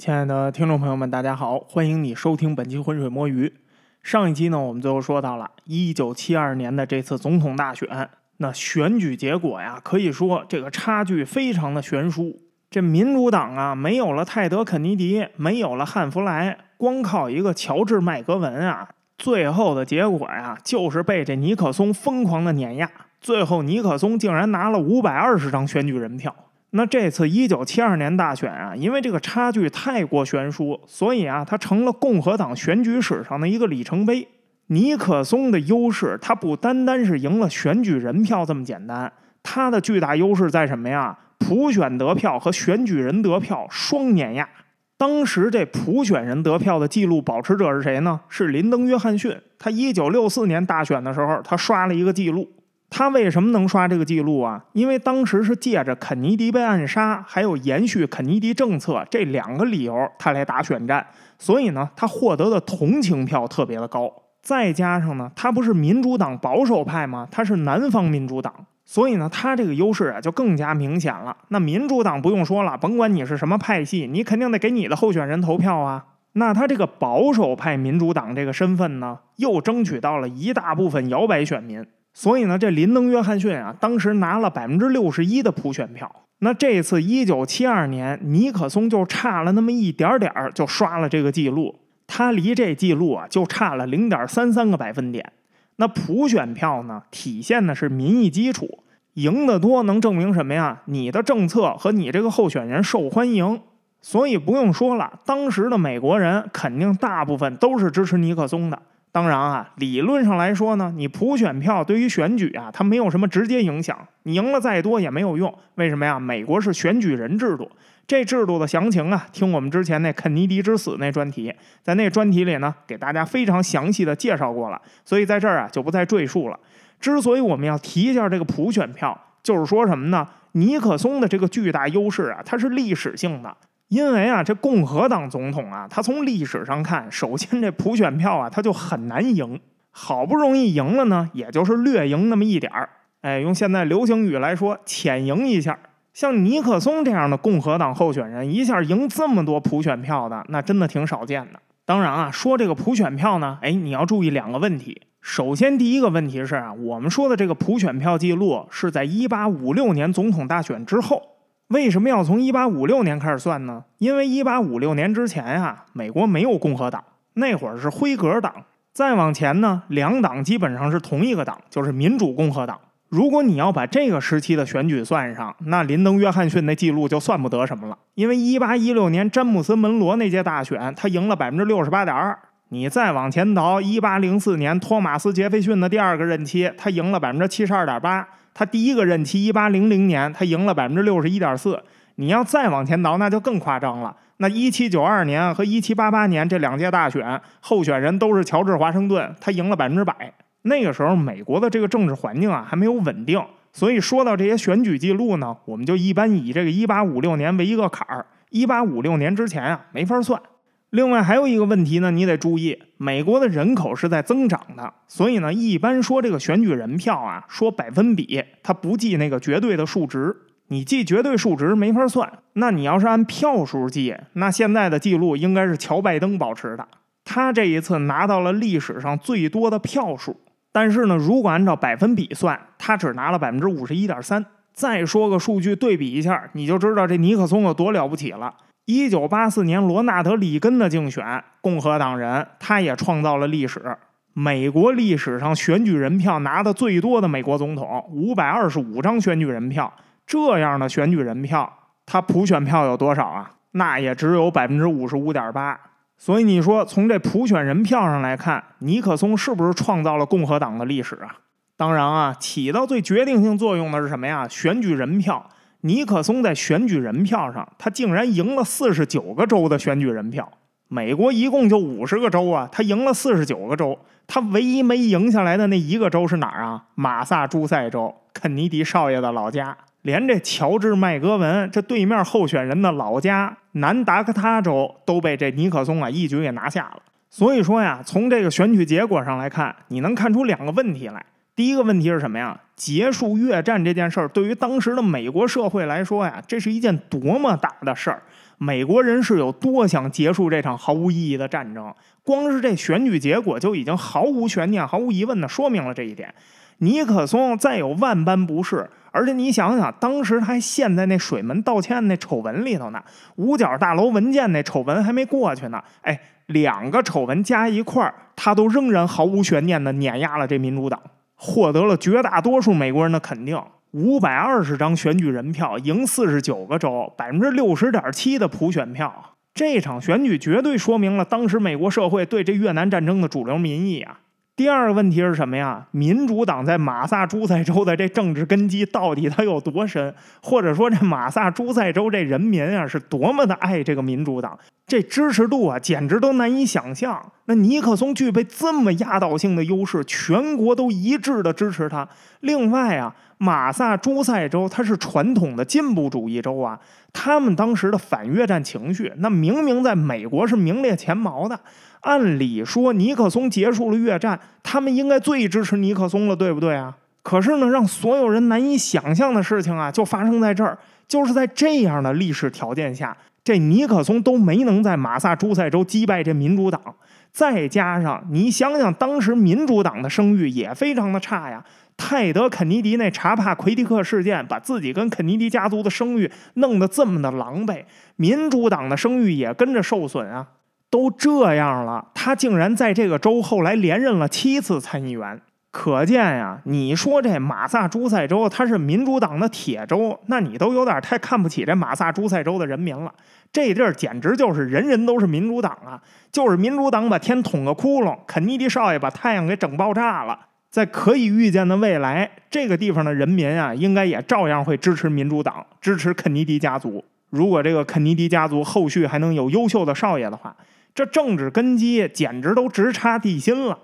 亲爱的听众朋友们，大家好，欢迎你收听本期《浑水摸鱼》。上一期呢，我们最后说到了一九七二年的这次总统大选，那选举结果呀，可以说这个差距非常的悬殊。这民主党啊，没有了泰德·肯尼迪，没有了汉弗莱，光靠一个乔治·麦格文啊，最后的结果呀，就是被这尼克松疯狂的碾压。最后，尼克松竟然拿了五百二十张选举人票。那这次一九七二年大选啊，因为这个差距太过悬殊，所以啊，它成了共和党选举史上的一个里程碑。尼克松的优势，他不单单是赢了选举人票这么简单，他的巨大优势在什么呀？普选得票和选举人得票双碾压。当时这普选人得票的记录保持者是谁呢？是林登·约翰逊。他一九六四年大选的时候，他刷了一个记录。他为什么能刷这个记录啊？因为当时是借着肯尼迪被暗杀，还有延续肯尼迪政策这两个理由，他来打选战，所以呢，他获得的同情票特别的高。再加上呢，他不是民主党保守派吗？他是南方民主党，所以呢，他这个优势啊就更加明显了。那民主党不用说了，甭管你是什么派系，你肯定得给你的候选人投票啊。那他这个保守派民主党这个身份呢，又争取到了一大部分摇摆选民。所以呢，这林登·约翰逊啊，当时拿了百分之六十一的普选票。那这次一九七二年，尼克松就差了那么一点点儿，就刷了这个记录。他离这记录啊，就差了零点三三个百分点。那普选票呢，体现的是民意基础，赢得多能证明什么呀？你的政策和你这个候选人受欢迎。所以不用说了，当时的美国人肯定大部分都是支持尼克松的。当然啊，理论上来说呢，你普选票对于选举啊，它没有什么直接影响。你赢了再多也没有用。为什么呀？美国是选举人制度，这制度的详情啊，听我们之前那肯尼迪之死那专题，在那专题里呢，给大家非常详细的介绍过了。所以在这儿啊，就不再赘述了。之所以我们要提一下这个普选票，就是说什么呢？尼克松的这个巨大优势啊，它是历史性的。因为啊，这共和党总统啊，他从历史上看，首先这普选票啊，他就很难赢。好不容易赢了呢，也就是略赢那么一点儿。哎，用现在流行语来说，浅赢一下。像尼克松这样的共和党候选人，一下赢这么多普选票的，那真的挺少见的。当然啊，说这个普选票呢，哎，你要注意两个问题。首先，第一个问题是啊，我们说的这个普选票记录是在一八五六年总统大选之后。为什么要从一八五六年开始算呢？因为一八五六年之前呀，美国没有共和党，那会儿是辉格党。再往前呢，两党基本上是同一个党，就是民主共和党。如果你要把这个时期的选举算上，那林登·约翰逊那记录就算不得什么了。因为一八一六年詹姆斯·门罗那届大选，他赢了百分之六十八点二。你再往前倒，一八零四年托马斯·杰斐逊的第二个任期，他赢了百分之七十二点八。他第一个任期一八零零年，他赢了百分之六十一点四。你要再往前倒，那就更夸张了。那一七九二年和一七八八年这两届大选，候选人都是乔治华盛顿，他赢了百分之百。那个时候，美国的这个政治环境啊还没有稳定，所以说到这些选举记录呢，我们就一般以这个一八五六年为一个坎儿。一八五六年之前啊，没法算。另外还有一个问题呢，你得注意，美国的人口是在增长的，所以呢，一般说这个选举人票啊，说百分比，它不计那个绝对的数值。你记绝对数值没法算，那你要是按票数计，那现在的记录应该是乔拜登保持的，他这一次拿到了历史上最多的票数。但是呢，如果按照百分比算，他只拿了百分之五十一点三。再说个数据对比一下，你就知道这尼克松有多了不起了。一九八四年罗纳德·里根的竞选，共和党人，他也创造了历史。美国历史上选举人票拿的最多的美国总统，五百二十五张选举人票。这样的选举人票，他普选票有多少啊？那也只有百分之五十五点八。所以你说，从这普选人票上来看，尼克松是不是创造了共和党的历史啊？当然啊，起到最决定性作用的是什么呀？选举人票。尼克松在选举人票上，他竟然赢了四十九个州的选举人票。美国一共就五十个州啊，他赢了四十九个州。他唯一没赢下来的那一个州是哪儿啊？马萨诸塞州，肯尼迪少爷的老家。连这乔治麦格文这对面候选人的老家南达科他州都被这尼克松啊一举给拿下了。所以说呀，从这个选举结果上来看，你能看出两个问题来。第一个问题是什么呀？结束越战这件事儿，对于当时的美国社会来说呀，这是一件多么大的事儿！美国人是有多想结束这场毫无意义的战争。光是这选举结果就已经毫无悬念、毫无疑问的说明了这一点。尼克松再有万般不是，而且你想想，当时他还陷在那水门道歉那丑闻里头呢，五角大楼文件那丑闻还没过去呢。哎，两个丑闻加一块儿，他都仍然毫无悬念的碾压了这民主党，获得了绝大多数美国人的肯定。五百二十张选举人票赢四十九个州，百分之六十点七的普选票，这场选举绝对说明了当时美国社会对这越南战争的主流民意啊。第二个问题是什么呀？民主党在马萨诸塞州的这政治根基到底它有多深？或者说这马萨诸塞州这人民啊是多么的爱这个民主党？这支持度啊简直都难以想象。那尼克松具备这么压倒性的优势，全国都一致的支持他。另外啊，马萨诸塞州它是传统的进步主义州啊，他们当时的反越战情绪，那明明在美国是名列前茅的。按理说，尼克松结束了越战，他们应该最支持尼克松了，对不对啊？可是呢，让所有人难以想象的事情啊，就发生在这儿，就是在这样的历史条件下，这尼克松都没能在马萨诸塞州击败这民主党，再加上你想想，当时民主党的声誉也非常的差呀。泰德·肯尼迪那查帕奎迪克事件，把自己跟肯尼迪家族的声誉弄得这么的狼狈，民主党的声誉也跟着受损啊。都这样了，他竟然在这个州后来连任了七次参议员，可见呀，你说这马萨诸塞州它是民主党的铁州，那你都有点太看不起这马萨诸塞州的人民了。这地儿简直就是人人都是民主党啊，就是民主党把天捅个窟窿，肯尼迪少爷把太阳给整爆炸了。在可以预见的未来，这个地方的人民啊，应该也照样会支持民主党，支持肯尼迪家族。如果这个肯尼迪家族后续还能有优秀的少爷的话。这政治根基简直都直插地心了。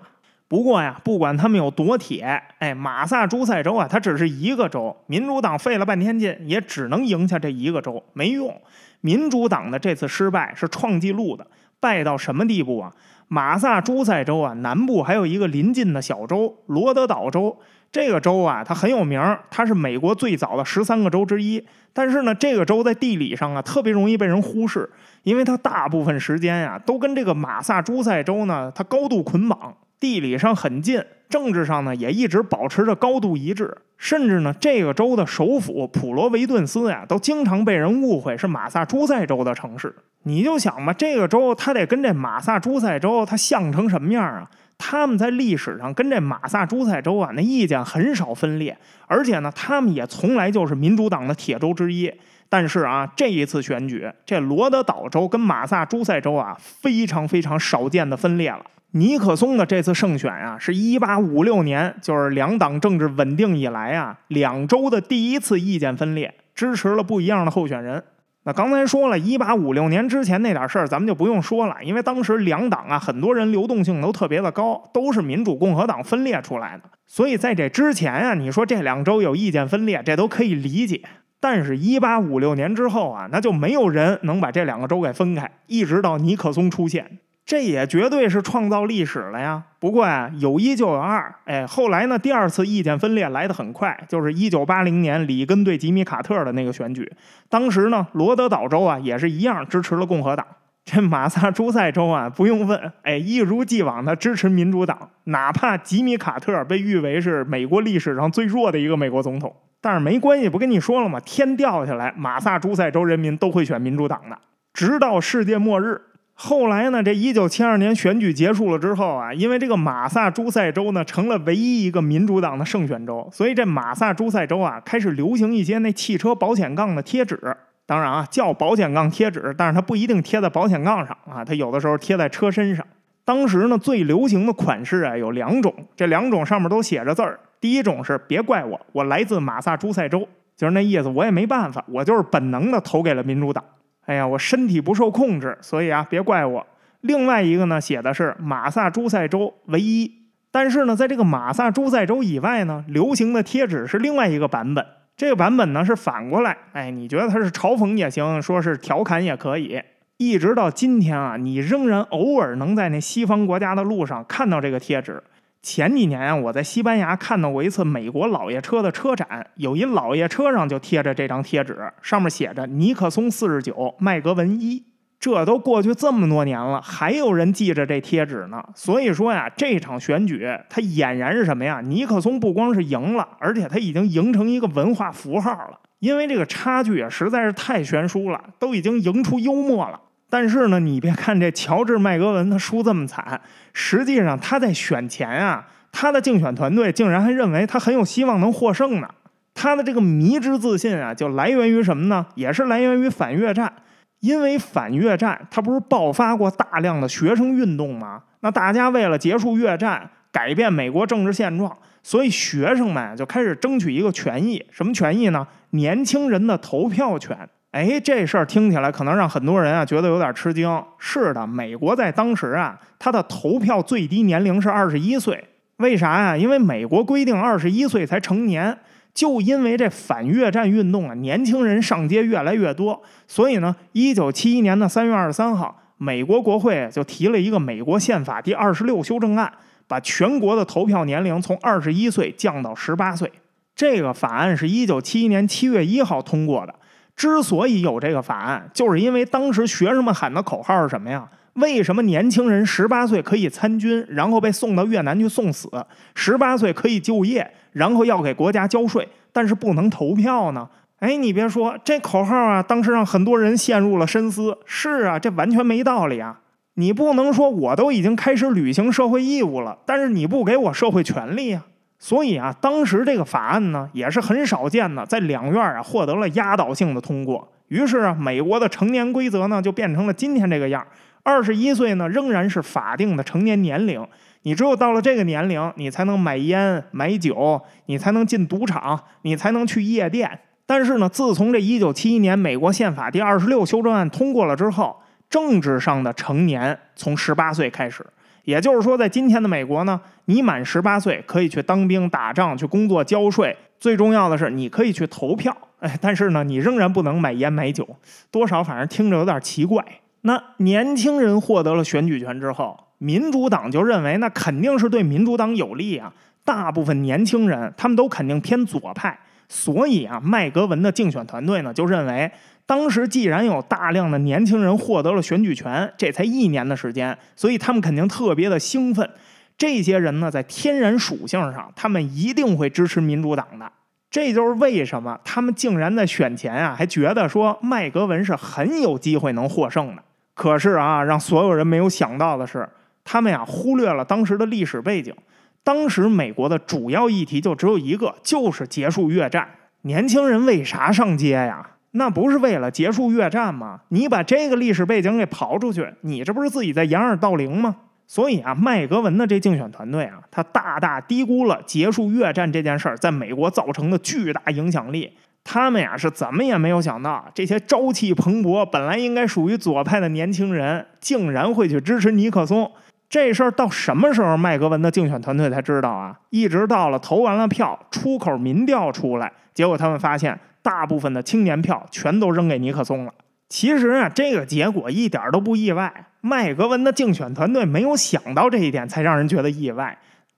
不过呀，不管他们有多铁，哎，马萨诸塞州啊，它只是一个州，民主党费了半天劲，也只能赢下这一个州，没用。民主党的这次失败是创纪录的，败到什么地步啊？马萨诸塞州啊，南部还有一个临近的小州罗德岛州。这个州啊，它很有名，它是美国最早的十三个州之一。但是呢，这个州在地理上啊，特别容易被人忽视，因为它大部分时间呀，都跟这个马萨诸塞州呢，它高度捆绑，地理上很近，政治上呢，也一直保持着高度一致。甚至呢，这个州的首府普罗维顿斯呀，都经常被人误会是马萨诸塞州的城市。你就想吧，这个州它得跟这马萨诸塞州它像成什么样啊？他们在历史上跟这马萨诸塞州啊，那意见很少分裂，而且呢，他们也从来就是民主党的铁州之一。但是啊，这一次选举，这罗德岛州跟马萨诸塞州啊，非常非常少见的分裂了。尼克松的这次胜选啊，是一八五六年，就是两党政治稳定以来啊，两州的第一次意见分裂，支持了不一样的候选人。那刚才说了一八五六年之前那点事儿，咱们就不用说了，因为当时两党啊，很多人流动性都特别的高，都是民主共和党分裂出来的。所以在这之前啊，你说这两州有意见分裂，这都可以理解。但是，一八五六年之后啊，那就没有人能把这两个州给分开，一直到尼克松出现。这也绝对是创造历史了呀！不过呀，有一就有二，哎，后来呢，第二次意见分裂来得很快，就是一九八零年里根对吉米卡特的那个选举。当时呢，罗德岛州啊也是一样支持了共和党。这马萨诸塞州啊，不用问，哎，一如既往的支持民主党，哪怕吉米卡特被誉为是美国历史上最弱的一个美国总统，但是没关系，不跟你说了吗？天掉下来，马萨诸塞州人民都会选民主党的，直到世界末日。后来呢？这一九七二年选举结束了之后啊，因为这个马萨诸塞州呢成了唯一一个民主党的胜选州，所以这马萨诸塞州啊开始流行一些那汽车保险杠的贴纸。当然啊，叫保险杠贴纸，但是它不一定贴在保险杠上啊，它有的时候贴在车身上。当时呢，最流行的款式啊有两种，这两种上面都写着字儿。第一种是别怪我，我来自马萨诸塞州，就是那意思，我也没办法，我就是本能的投给了民主党。哎呀，我身体不受控制，所以啊，别怪我。另外一个呢，写的是马萨诸塞州唯一。但是呢，在这个马萨诸塞州以外呢，流行的贴纸是另外一个版本。这个版本呢是反过来，哎，你觉得它是嘲讽也行，说是调侃也可以。一直到今天啊，你仍然偶尔能在那西方国家的路上看到这个贴纸。前几年啊，我在西班牙看到过一次美国老爷车的车展，有一老爷车上就贴着这张贴纸，上面写着尼克松四十九，麦格文一。这都过去这么多年了，还有人记着这贴纸呢。所以说呀，这场选举它俨然是什么呀？尼克松不光是赢了，而且他已经赢成一个文化符号了。因为这个差距啊实在是太悬殊了，都已经赢出幽默了。但是呢，你别看这乔治麦格文他输这么惨，实际上他在选前啊，他的竞选团队竟然还认为他很有希望能获胜呢。他的这个迷之自信啊，就来源于什么呢？也是来源于反越战。因为反越战，他不是爆发过大量的学生运动吗？那大家为了结束越战，改变美国政治现状，所以学生们就开始争取一个权益，什么权益呢？年轻人的投票权。哎，这事儿听起来可能让很多人啊觉得有点吃惊。是的，美国在当时啊，他的投票最低年龄是二十一岁。为啥呀？因为美国规定二十一岁才成年。就因为这反越战运动啊，年轻人上街越来越多，所以呢，一九七一年的三月二十三号，美国国会就提了一个美国宪法第二十六修正案，把全国的投票年龄从二十一岁降到十八岁。这个法案是一九七一年七月一号通过的。之所以有这个法案，就是因为当时学生们喊的口号是什么呀？为什么年轻人十八岁可以参军，然后被送到越南去送死？十八岁可以就业，然后要给国家交税，但是不能投票呢？哎，你别说，这口号啊，当时让很多人陷入了深思。是啊，这完全没道理啊！你不能说我都已经开始履行社会义务了，但是你不给我社会权利呀？所以啊，当时这个法案呢，也是很少见的，在两院啊获得了压倒性的通过。于是啊，美国的成年规则呢，就变成了今天这个样。二十一岁呢，仍然是法定的成年年龄。你只有到了这个年龄，你才能买烟、买酒，你才能进赌场，你才能去夜店。但是呢，自从这一九七一年美国宪法第二十六修正案通过了之后，政治上的成年从十八岁开始。也就是说，在今天的美国呢，你满十八岁可以去当兵、打仗、去工作、交税。最重要的是，你可以去投票。哎，但是呢，你仍然不能买烟、买酒，多少反正听着有点奇怪。那年轻人获得了选举权之后，民主党就认为那肯定是对民主党有利啊。大部分年轻人他们都肯定偏左派，所以啊，麦格文的竞选团队呢就认为，当时既然有大量的年轻人获得了选举权，这才一年的时间，所以他们肯定特别的兴奋。这些人呢，在天然属性上，他们一定会支持民主党的。这就是为什么他们竟然在选前啊，还觉得说麦格文是很有机会能获胜的。可是啊，让所有人没有想到的是，他们呀忽略了当时的历史背景。当时美国的主要议题就只有一个，就是结束越战。年轻人为啥上街呀？那不是为了结束越战吗？你把这个历史背景给刨出去，你这不是自己在掩耳盗铃吗？所以啊，麦格文的这竞选团队啊，他大大低估了结束越战这件事儿在美国造成的巨大影响力。他们呀是怎么也没有想到，这些朝气蓬勃、本来应该属于左派的年轻人，竟然会去支持尼克松。这事儿到什么时候麦格文的竞选团队才知道啊？一直到了投完了票，出口民调出来，结果他们发现，大部分的青年票全都扔给尼克松了。其实啊，这个结果一点都不意外。麦格文的竞选团队没有想到这一点，才让人觉得意外。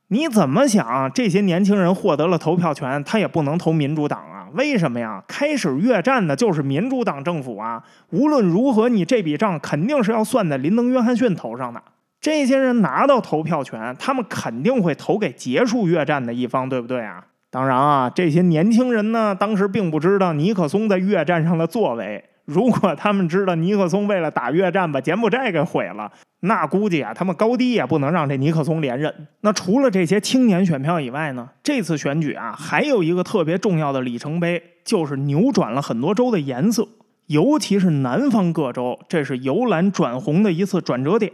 你怎么想？这些年轻人获得了投票权，他也不能投民主党啊？为什么呀？开始越战的就是民主党政府啊！无论如何，你这笔账肯定是要算在林登·约翰逊头上的。这些人拿到投票权，他们肯定会投给结束越战的一方，对不对啊？当然啊，这些年轻人呢，当时并不知道尼克松在越战上的作为。如果他们知道尼克松为了打越战把柬埔寨给毁了，那估计啊，他们高低也不能让这尼克松连任。那除了这些青年选票以外呢，这次选举啊，还有一个特别重要的里程碑，就是扭转了很多州的颜色，尤其是南方各州，这是由蓝转红的一次转折点。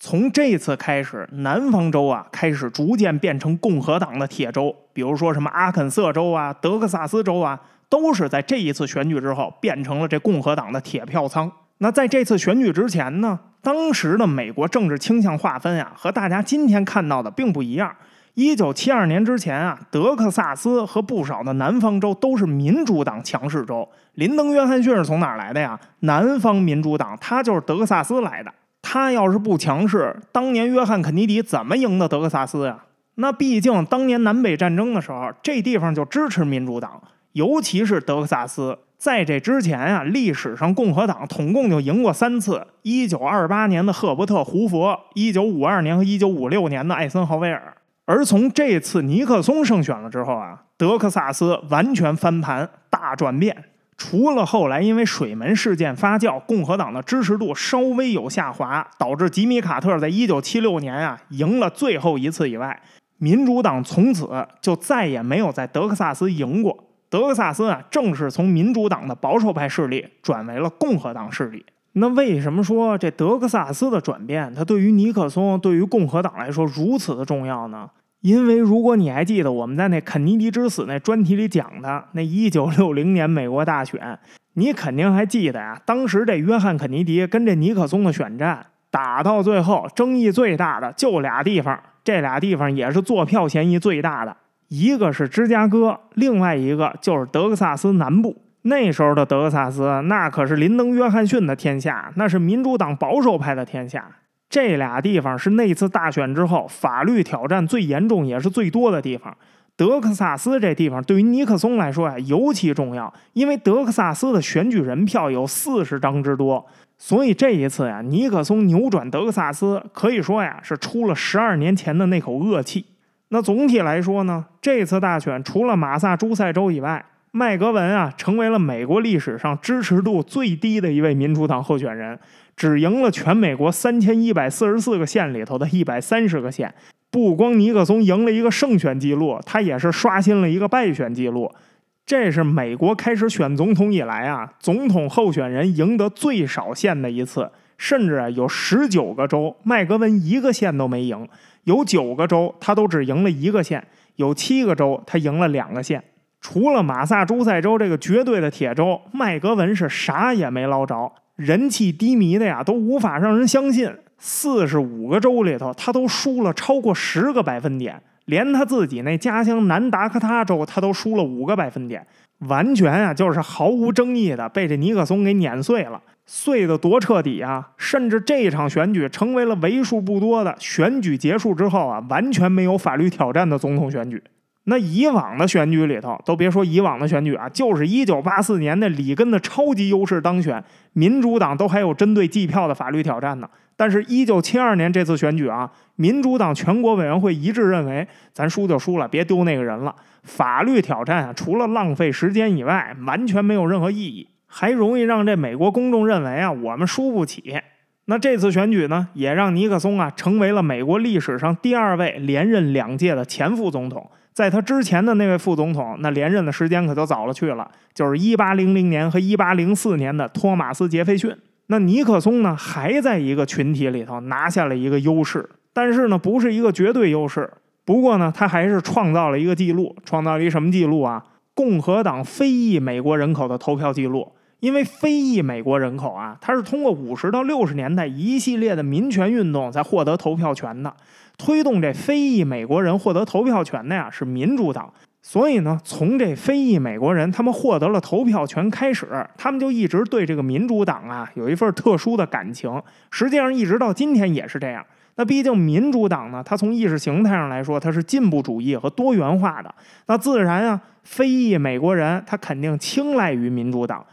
从这次开始，南方州啊，开始逐渐变成共和党的铁州，比如说什么阿肯色州啊、德克萨斯州啊。都是在这一次选举之后变成了这共和党的铁票仓。那在这次选举之前呢，当时的美国政治倾向划分啊，和大家今天看到的并不一样。一九七二年之前啊，德克萨斯和不少的南方州都是民主党强势州。林登·约翰逊是从哪儿来的呀？南方民主党，他就是德克萨斯来的。他要是不强势，当年约翰·肯尼迪怎么赢的德克萨斯呀？那毕竟当年南北战争的时候，这地方就支持民主党，尤其是德克萨斯。在这之前啊，历史上共和党统共就赢过三次：一九二八年的赫伯特·胡佛，一九五二年和一九五六年的艾森豪威尔。而从这次尼克松胜选了之后啊，德克萨斯完全翻盘，大转变。除了后来因为水门事件发酵，共和党的支持度稍微有下滑，导致吉米·卡特在一九七六年啊赢了最后一次以外，民主党从此就再也没有在德克萨斯赢过。德克萨斯啊，正是从民主党的保守派势力转为了共和党势力。那为什么说这德克萨斯的转变，它对于尼克松、对于共和党来说如此的重要呢？因为如果你还记得我们在那肯尼迪之死那专题里讲的那一九六零年美国大选，你肯定还记得呀。当时这约翰肯尼迪跟这尼克松的选战打到最后，争议最大的就俩地方，这俩地方也是坐票嫌疑最大的。一个是芝加哥，另外一个就是德克萨斯南部。那时候的德克萨斯，那可是林登·约翰逊的天下，那是民主党保守派的天下。这俩地方是那次大选之后法律挑战最严重也是最多的地方。德克萨斯这地方对于尼克松来说呀尤其重要，因为德克萨斯的选举人票有四十张之多，所以这一次呀，尼克松扭转德克萨斯，可以说呀是出了十二年前的那口恶气。那总体来说呢，这次大选除了马萨诸塞州以外，麦格文啊成为了美国历史上支持度最低的一位民主党候选人，只赢了全美国三千一百四十四个县里头的一百三十个县。不光尼克松赢了一个胜选记录，他也是刷新了一个败选记录。这是美国开始选总统以来啊，总统候选人赢得最少县的一次，甚至啊有十九个州麦格文一个县都没赢。有九个州，他都只赢了一个县；有七个州，他赢了两个县。除了马萨诸塞州这个绝对的铁州，麦格文是啥也没捞着，人气低迷的呀，都无法让人相信。四十五个州里头，他都输了超过十个百分点，连他自己那家乡南达科他州，他都输了五个百分点，完全啊，就是毫无争议的被这尼克松给碾碎了。碎得多彻底啊！甚至这场选举成为了为数不多的选举结束之后啊，完全没有法律挑战的总统选举。那以往的选举里头，都别说以往的选举啊，就是一九八四年的里根的超级优势当选，民主党都还有针对计票的法律挑战呢。但是，一九七二年这次选举啊，民主党全国委员会一致认为，咱输就输了，别丢那个人了。法律挑战啊，除了浪费时间以外，完全没有任何意义。还容易让这美国公众认为啊，我们输不起。那这次选举呢，也让尼克松啊成为了美国历史上第二位连任两届的前副总统。在他之前的那位副总统，那连任的时间可就早了去了，就是一八零零年和一八零四年的托马斯·杰斐逊。那尼克松呢，还在一个群体里头拿下了一个优势，但是呢，不是一个绝对优势。不过呢，他还是创造了一个记录，创造了一什么记录啊？共和党非裔美国人口的投票记录。因为非裔美国人口啊，他是通过五十到六十年代一系列的民权运动才获得投票权的。推动这非裔美国人获得投票权的呀是民主党。所以呢，从这非裔美国人他们获得了投票权开始，他们就一直对这个民主党啊有一份特殊的感情。实际上一直到今天也是这样。那毕竟民主党呢，它从意识形态上来说，它是进步主义和多元化的。那自然啊，非裔美国人他肯定青睐于民主党。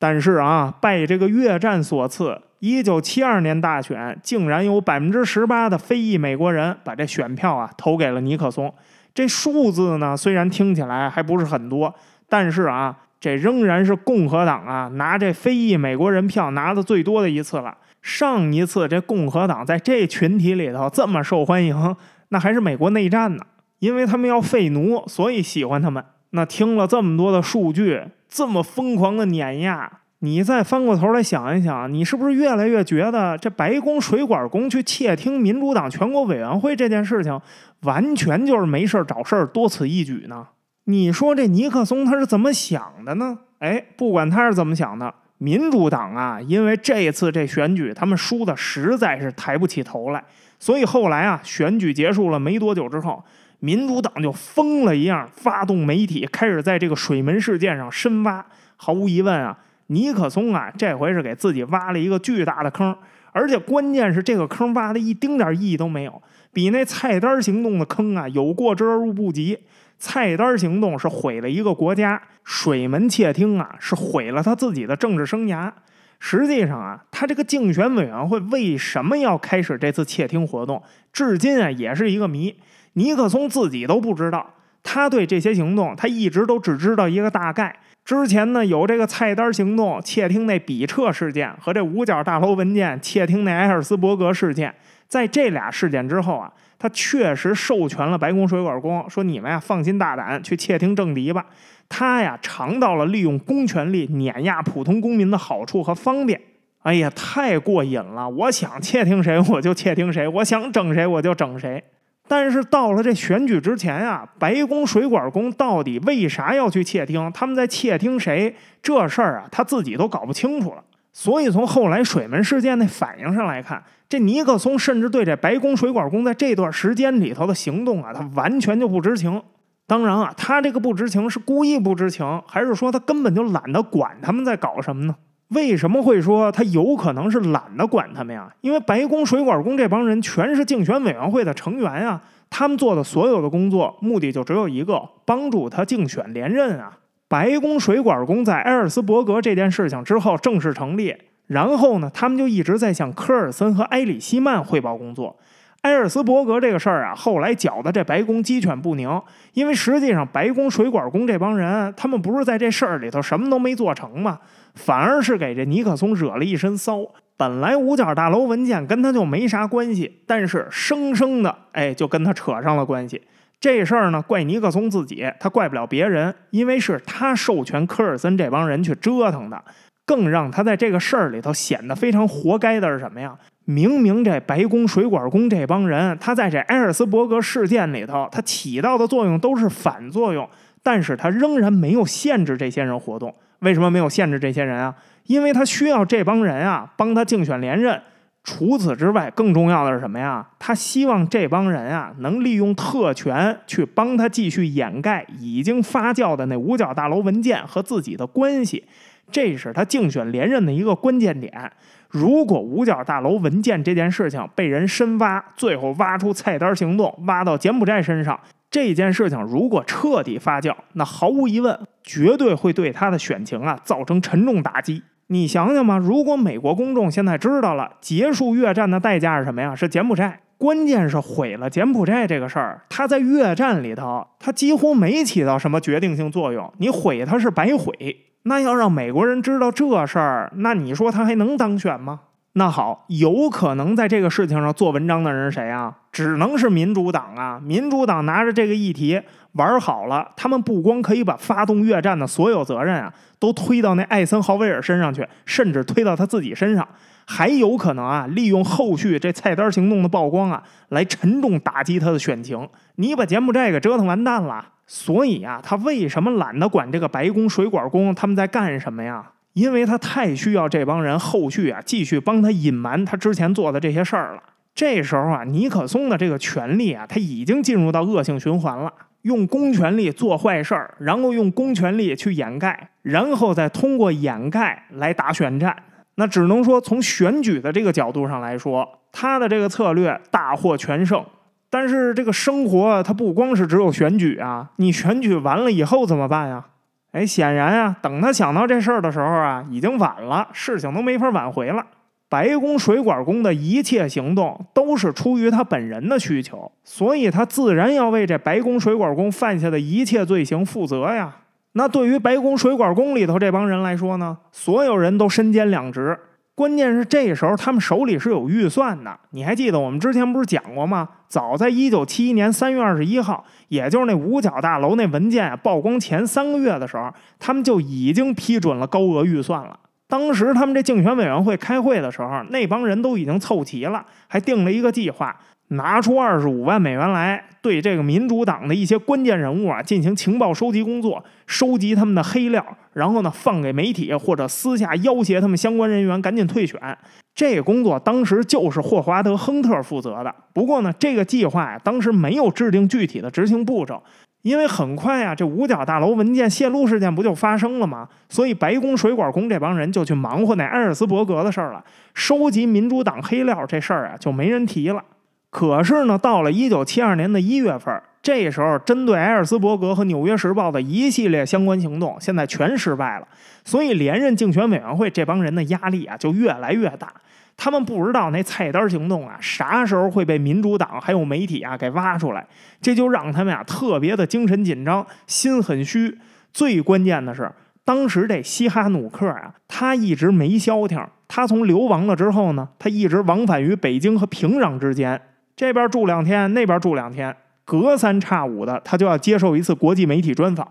但是啊，拜这个越战所赐，一九七二年大选竟然有百分之十八的非裔美国人把这选票啊投给了尼克松。这数字呢，虽然听起来还不是很多，但是啊，这仍然是共和党啊拿这非裔美国人票拿的最多的一次了。上一次这共和党在这群体里头这么受欢迎，那还是美国内战呢，因为他们要废奴，所以喜欢他们。那听了这么多的数据。这么疯狂的碾压，你再翻过头来想一想，你是不是越来越觉得这白宫水管工去窃听民主党全国委员会这件事情，完全就是没事找事儿，多此一举呢？你说这尼克松他是怎么想的呢？哎，不管他是怎么想的，民主党啊，因为这次这选举他们输的实在是抬不起头来，所以后来啊，选举结束了没多久之后。民主党就疯了一样，发动媒体开始在这个水门事件上深挖。毫无疑问啊，尼克松啊，这回是给自己挖了一个巨大的坑。而且关键是这个坑挖的一丁点意义都没有，比那菜单行动的坑啊有过之而无不及。菜单行动是毁了一个国家，水门窃听啊是毁了他自己的政治生涯。实际上啊，他这个竞选委员会为什么要开始这次窃听活动，至今啊也是一个谜。尼克松自己都不知道，他对这些行动，他一直都只知道一个大概。之前呢，有这个菜单行动窃听那比彻事件和这五角大楼文件窃听那埃尔斯伯格事件，在这俩事件之后啊，他确实授权了白宫水管工，说你们呀放心大胆去窃听政敌吧。他呀尝到了利用公权力碾压普通公民的好处和方便。哎呀，太过瘾了！我想窃听谁我就窃听谁，我想整谁我就整谁。但是到了这选举之前啊，白宫水管工到底为啥要去窃听？他们在窃听谁？这事儿啊，他自己都搞不清楚了。所以从后来水门事件那反应上来看，这尼克松甚至对这白宫水管工在这段时间里头的行动啊，他完全就不知情。当然啊，他这个不知情是故意不知情，还是说他根本就懒得管他们在搞什么呢？为什么会说他有可能是懒得管他们呀？因为白宫水管工这帮人全是竞选委员会的成员啊，他们做的所有的工作目的就只有一个，帮助他竞选连任啊。白宫水管工在埃尔斯伯格这件事情之后正式成立，然后呢，他们就一直在向科尔森和埃里希曼汇报工作。埃尔斯伯格这个事儿啊，后来搅得这白宫鸡犬不宁。因为实际上，白宫水管工这帮人，他们不是在这事儿里头什么都没做成吗？反而是给这尼克松惹了一身骚。本来五角大楼文件跟他就没啥关系，但是生生的，哎，就跟他扯上了关系。这事儿呢，怪尼克松自己，他怪不了别人，因为是他授权科尔森这帮人去折腾的。更让他在这个事儿里头显得非常活该的是什么呀？明明这白宫水管工这帮人，他在这埃尔斯伯格事件里头，他起到的作用都是反作用，但是他仍然没有限制这些人活动。为什么没有限制这些人啊？因为他需要这帮人啊帮他竞选连任。除此之外，更重要的是什么呀？他希望这帮人啊能利用特权去帮他继续掩盖已经发酵的那五角大楼文件和自己的关系。这是他竞选连任的一个关键点。如果五角大楼文件这件事情被人深挖，最后挖出菜单行动，挖到柬埔寨身上，这件事情如果彻底发酵，那毫无疑问，绝对会对他的选情啊造成沉重打击。你想想吧，如果美国公众现在知道了结束越战的代价是什么呀？是柬埔寨。关键是毁了柬埔寨这个事儿，他在越战里头，他几乎没起到什么决定性作用。你毁他是白毁。那要让美国人知道这事儿，那你说他还能当选吗？那好，有可能在这个事情上做文章的人是谁啊？只能是民主党啊！民主党拿着这个议题玩好了，他们不光可以把发动越战的所有责任啊，都推到那艾森豪威尔身上去，甚至推到他自己身上，还有可能啊，利用后续这菜单行动的曝光啊，来沉重打击他的选情。你把柬埔寨给折腾完蛋了。所以啊，他为什么懒得管这个白宫水管工他们在干什么呀？因为他太需要这帮人后续啊继续帮他隐瞒他之前做的这些事儿了。这时候啊，尼克松的这个权力啊，他已经进入到恶性循环了，用公权力做坏事儿，然后用公权力去掩盖，然后再通过掩盖来打选战。那只能说从选举的这个角度上来说，他的这个策略大获全胜。但是这个生活它不光是只有选举啊，你选举完了以后怎么办呀？哎，显然啊，等他想到这事儿的时候啊，已经晚了，事情都没法挽回了。白宫水管工的一切行动都是出于他本人的需求，所以他自然要为这白宫水管工犯下的一切罪行负责呀。那对于白宫水管工里头这帮人来说呢，所有人都身兼两职。关键是这时候他们手里是有预算的，你还记得我们之前不是讲过吗？早在一九七一年三月二十一号，也就是那五角大楼那文件曝光前三个月的时候，他们就已经批准了高额预算了。当时他们这竞选委员会开会的时候，那帮人都已经凑齐了，还定了一个计划。拿出二十五万美元来，对这个民主党的一些关键人物啊进行情报收集工作，收集他们的黑料，然后呢放给媒体或者私下要挟他们相关人员赶紧退选。这个工作当时就是霍华德·亨特负责的。不过呢，这个计划呀当时没有制定具体的执行步骤。因为很快啊，这五角大楼文件泄露事件不就发生了吗？所以白宫水管工这帮人就去忙活那艾尔斯伯格的事儿了，收集民主党黑料这事儿啊就没人提了。可是呢，到了一九七二年的一月份，这时候针对埃尔斯伯格和《纽约时报》的一系列相关行动，现在全失败了。所以连任竞选委员会这帮人的压力啊就越来越大。他们不知道那菜单行动啊啥时候会被民主党还有媒体啊给挖出来，这就让他们呀特别的精神紧张，心很虚。最关键的是，当时这西哈努克啊，他一直没消停。他从流亡了之后呢，他一直往返于北京和平壤之间，这边住两天，那边住两天，隔三差五的他就要接受一次国际媒体专访。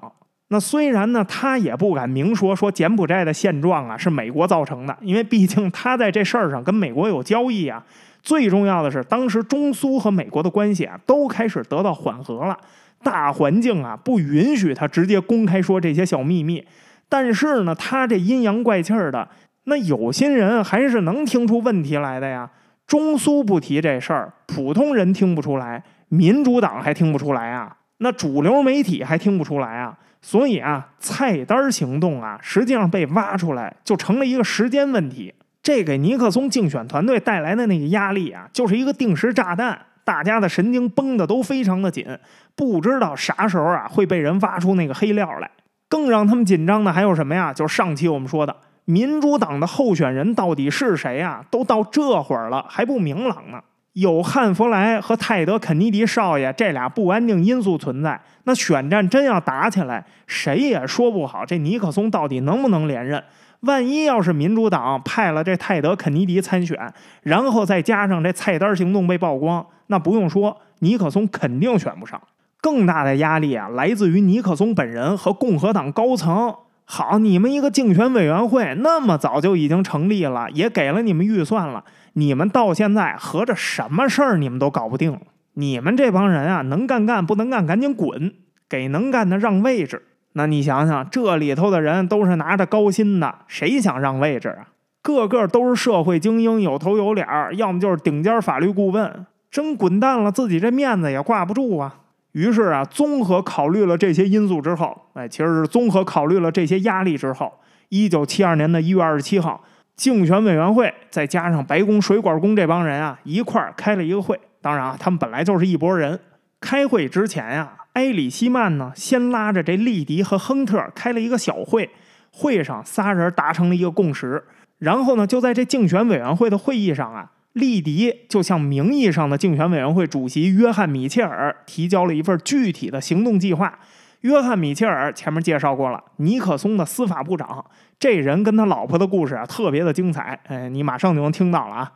那虽然呢，他也不敢明说说柬埔寨的现状啊是美国造成的，因为毕竟他在这事儿上跟美国有交易啊。最重要的是，当时中苏和美国的关系啊都开始得到缓和了，大环境啊不允许他直接公开说这些小秘密。但是呢，他这阴阳怪气儿的，那有心人还是能听出问题来的呀。中苏不提这事儿，普通人听不出来，民主党还听不出来啊，那主流媒体还听不出来啊。所以啊，菜单行动啊，实际上被挖出来就成了一个时间问题。这给尼克松竞选团队带来的那个压力啊，就是一个定时炸弹，大家的神经绷得都非常的紧，不知道啥时候啊会被人挖出那个黑料来。更让他们紧张的还有什么呀？就是上期我们说的，民主党的候选人到底是谁啊？都到这会儿了还不明朗呢。有汉弗莱和泰德·肯尼迪少爷这俩不安定因素存在，那选战真要打起来，谁也说不好这尼克松到底能不能连任。万一要是民主党派了这泰德·肯尼迪参选，然后再加上这菜单行动被曝光，那不用说，尼克松肯定选不上。更大的压力啊，来自于尼克松本人和共和党高层。好，你们一个竞选委员会那么早就已经成立了，也给了你们预算了。你们到现在合着什么事儿你们都搞不定，你们这帮人啊，能干干，不能干赶紧滚，给能干的让位置。那你想想，这里头的人都是拿着高薪的，谁想让位置啊？个个都是社会精英，有头有脸儿，要么就是顶尖法律顾问，真滚蛋了，自己这面子也挂不住啊。于是啊，综合考虑了这些因素之后，哎，其实是综合考虑了这些压力之后，一九七二年的一月二十七号。竞选委员会再加上白宫水管工这帮人啊，一块儿开了一个会。当然啊，他们本来就是一拨人。开会之前呀，埃里希曼呢先拉着这利迪和亨特开了一个小会。会上仨人达成了一个共识。然后呢，就在这竞选委员会的会议上啊，利迪就向名义上的竞选委员会主席约翰米切尔提交了一份具体的行动计划。约翰米切尔前面介绍过了，尼克松的司法部长。这人跟他老婆的故事啊，特别的精彩。哎，你马上就能听到了啊。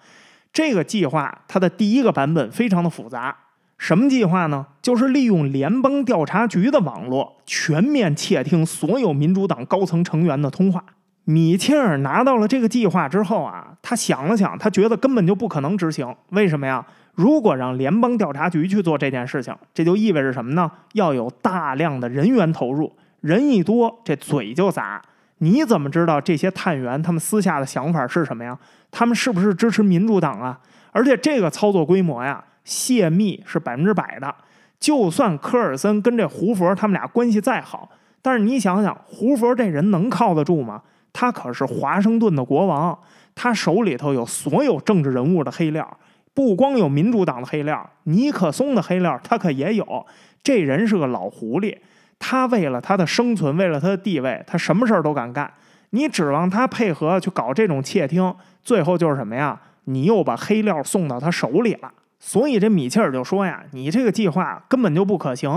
这个计划它的第一个版本非常的复杂。什么计划呢？就是利用联邦调查局的网络，全面窃听所有民主党高层成员的通话。米切尔拿到了这个计划之后啊，他想了想，他觉得根本就不可能执行。为什么呀？如果让联邦调查局去做这件事情，这就意味着什么呢？要有大量的人员投入，人一多，这嘴就杂。你怎么知道这些探员他们私下的想法是什么呀？他们是不是支持民主党啊？而且这个操作规模呀，泄密是百分之百的。就算科尔森跟这胡佛他们俩关系再好，但是你想想，胡佛这人能靠得住吗？他可是华盛顿的国王，他手里头有所有政治人物的黑料，不光有民主党的黑料，尼克松的黑料他可也有。这人是个老狐狸。他为了他的生存，为了他的地位，他什么事儿都敢干。你指望他配合去搞这种窃听，最后就是什么呀？你又把黑料送到他手里了。所以这米切尔就说呀：“你这个计划根本就不可行。”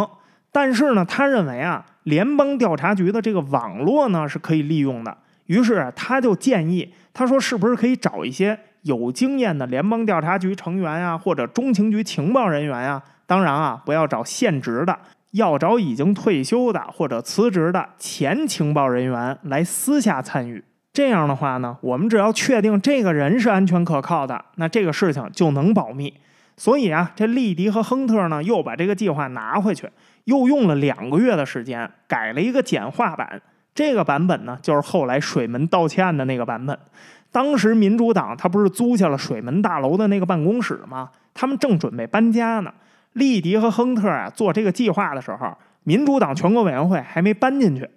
但是呢，他认为啊，联邦调查局的这个网络呢是可以利用的。于是他就建议，他说：“是不是可以找一些有经验的联邦调查局成员呀，或者中情局情报人员呀？当然啊，不要找现职的。”要找已经退休的或者辞职的前情报人员来私下参与。这样的话呢，我们只要确定这个人是安全可靠的，那这个事情就能保密。所以啊，这利迪和亨特呢又把这个计划拿回去，又用了两个月的时间改了一个简化版。这个版本呢，就是后来水门盗窃案的那个版本。当时民主党他不是租下了水门大楼的那个办公室吗？他们正准备搬家呢。利迪和亨特啊做这个计划的时候，民主党全国委员会还没搬进去，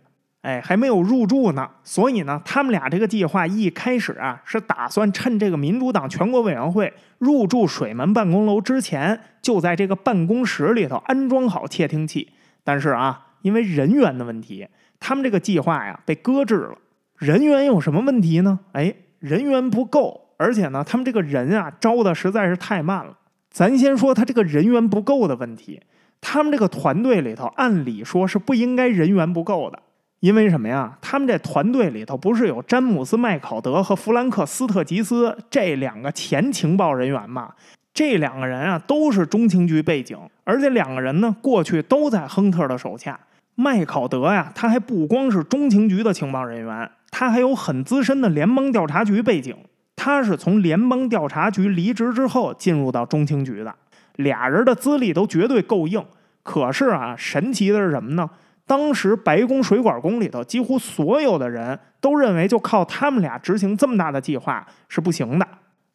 哎，还没有入住呢。所以呢，他们俩这个计划一开始啊，是打算趁这个民主党全国委员会入住水门办公楼之前，就在这个办公室里头安装好窃听器。但是啊，因为人员的问题，他们这个计划呀被搁置了。人员有什么问题呢？哎，人员不够，而且呢，他们这个人啊招的实在是太慢了。咱先说他这个人员不够的问题，他们这个团队里头按理说是不应该人员不够的，因为什么呀？他们这团队里头不是有詹姆斯·麦考德和弗兰克·斯特吉斯这两个前情报人员吗？这两个人啊都是中情局背景，而且两个人呢过去都在亨特的手下。麦考德呀，他还不光是中情局的情报人员。他还有很资深的联邦调查局背景，他是从联邦调查局离职之后进入到中情局的，俩人的资历都绝对够硬。可是啊，神奇的是什么呢？当时白宫水管工里头几乎所有的人都认为，就靠他们俩执行这么大的计划是不行的，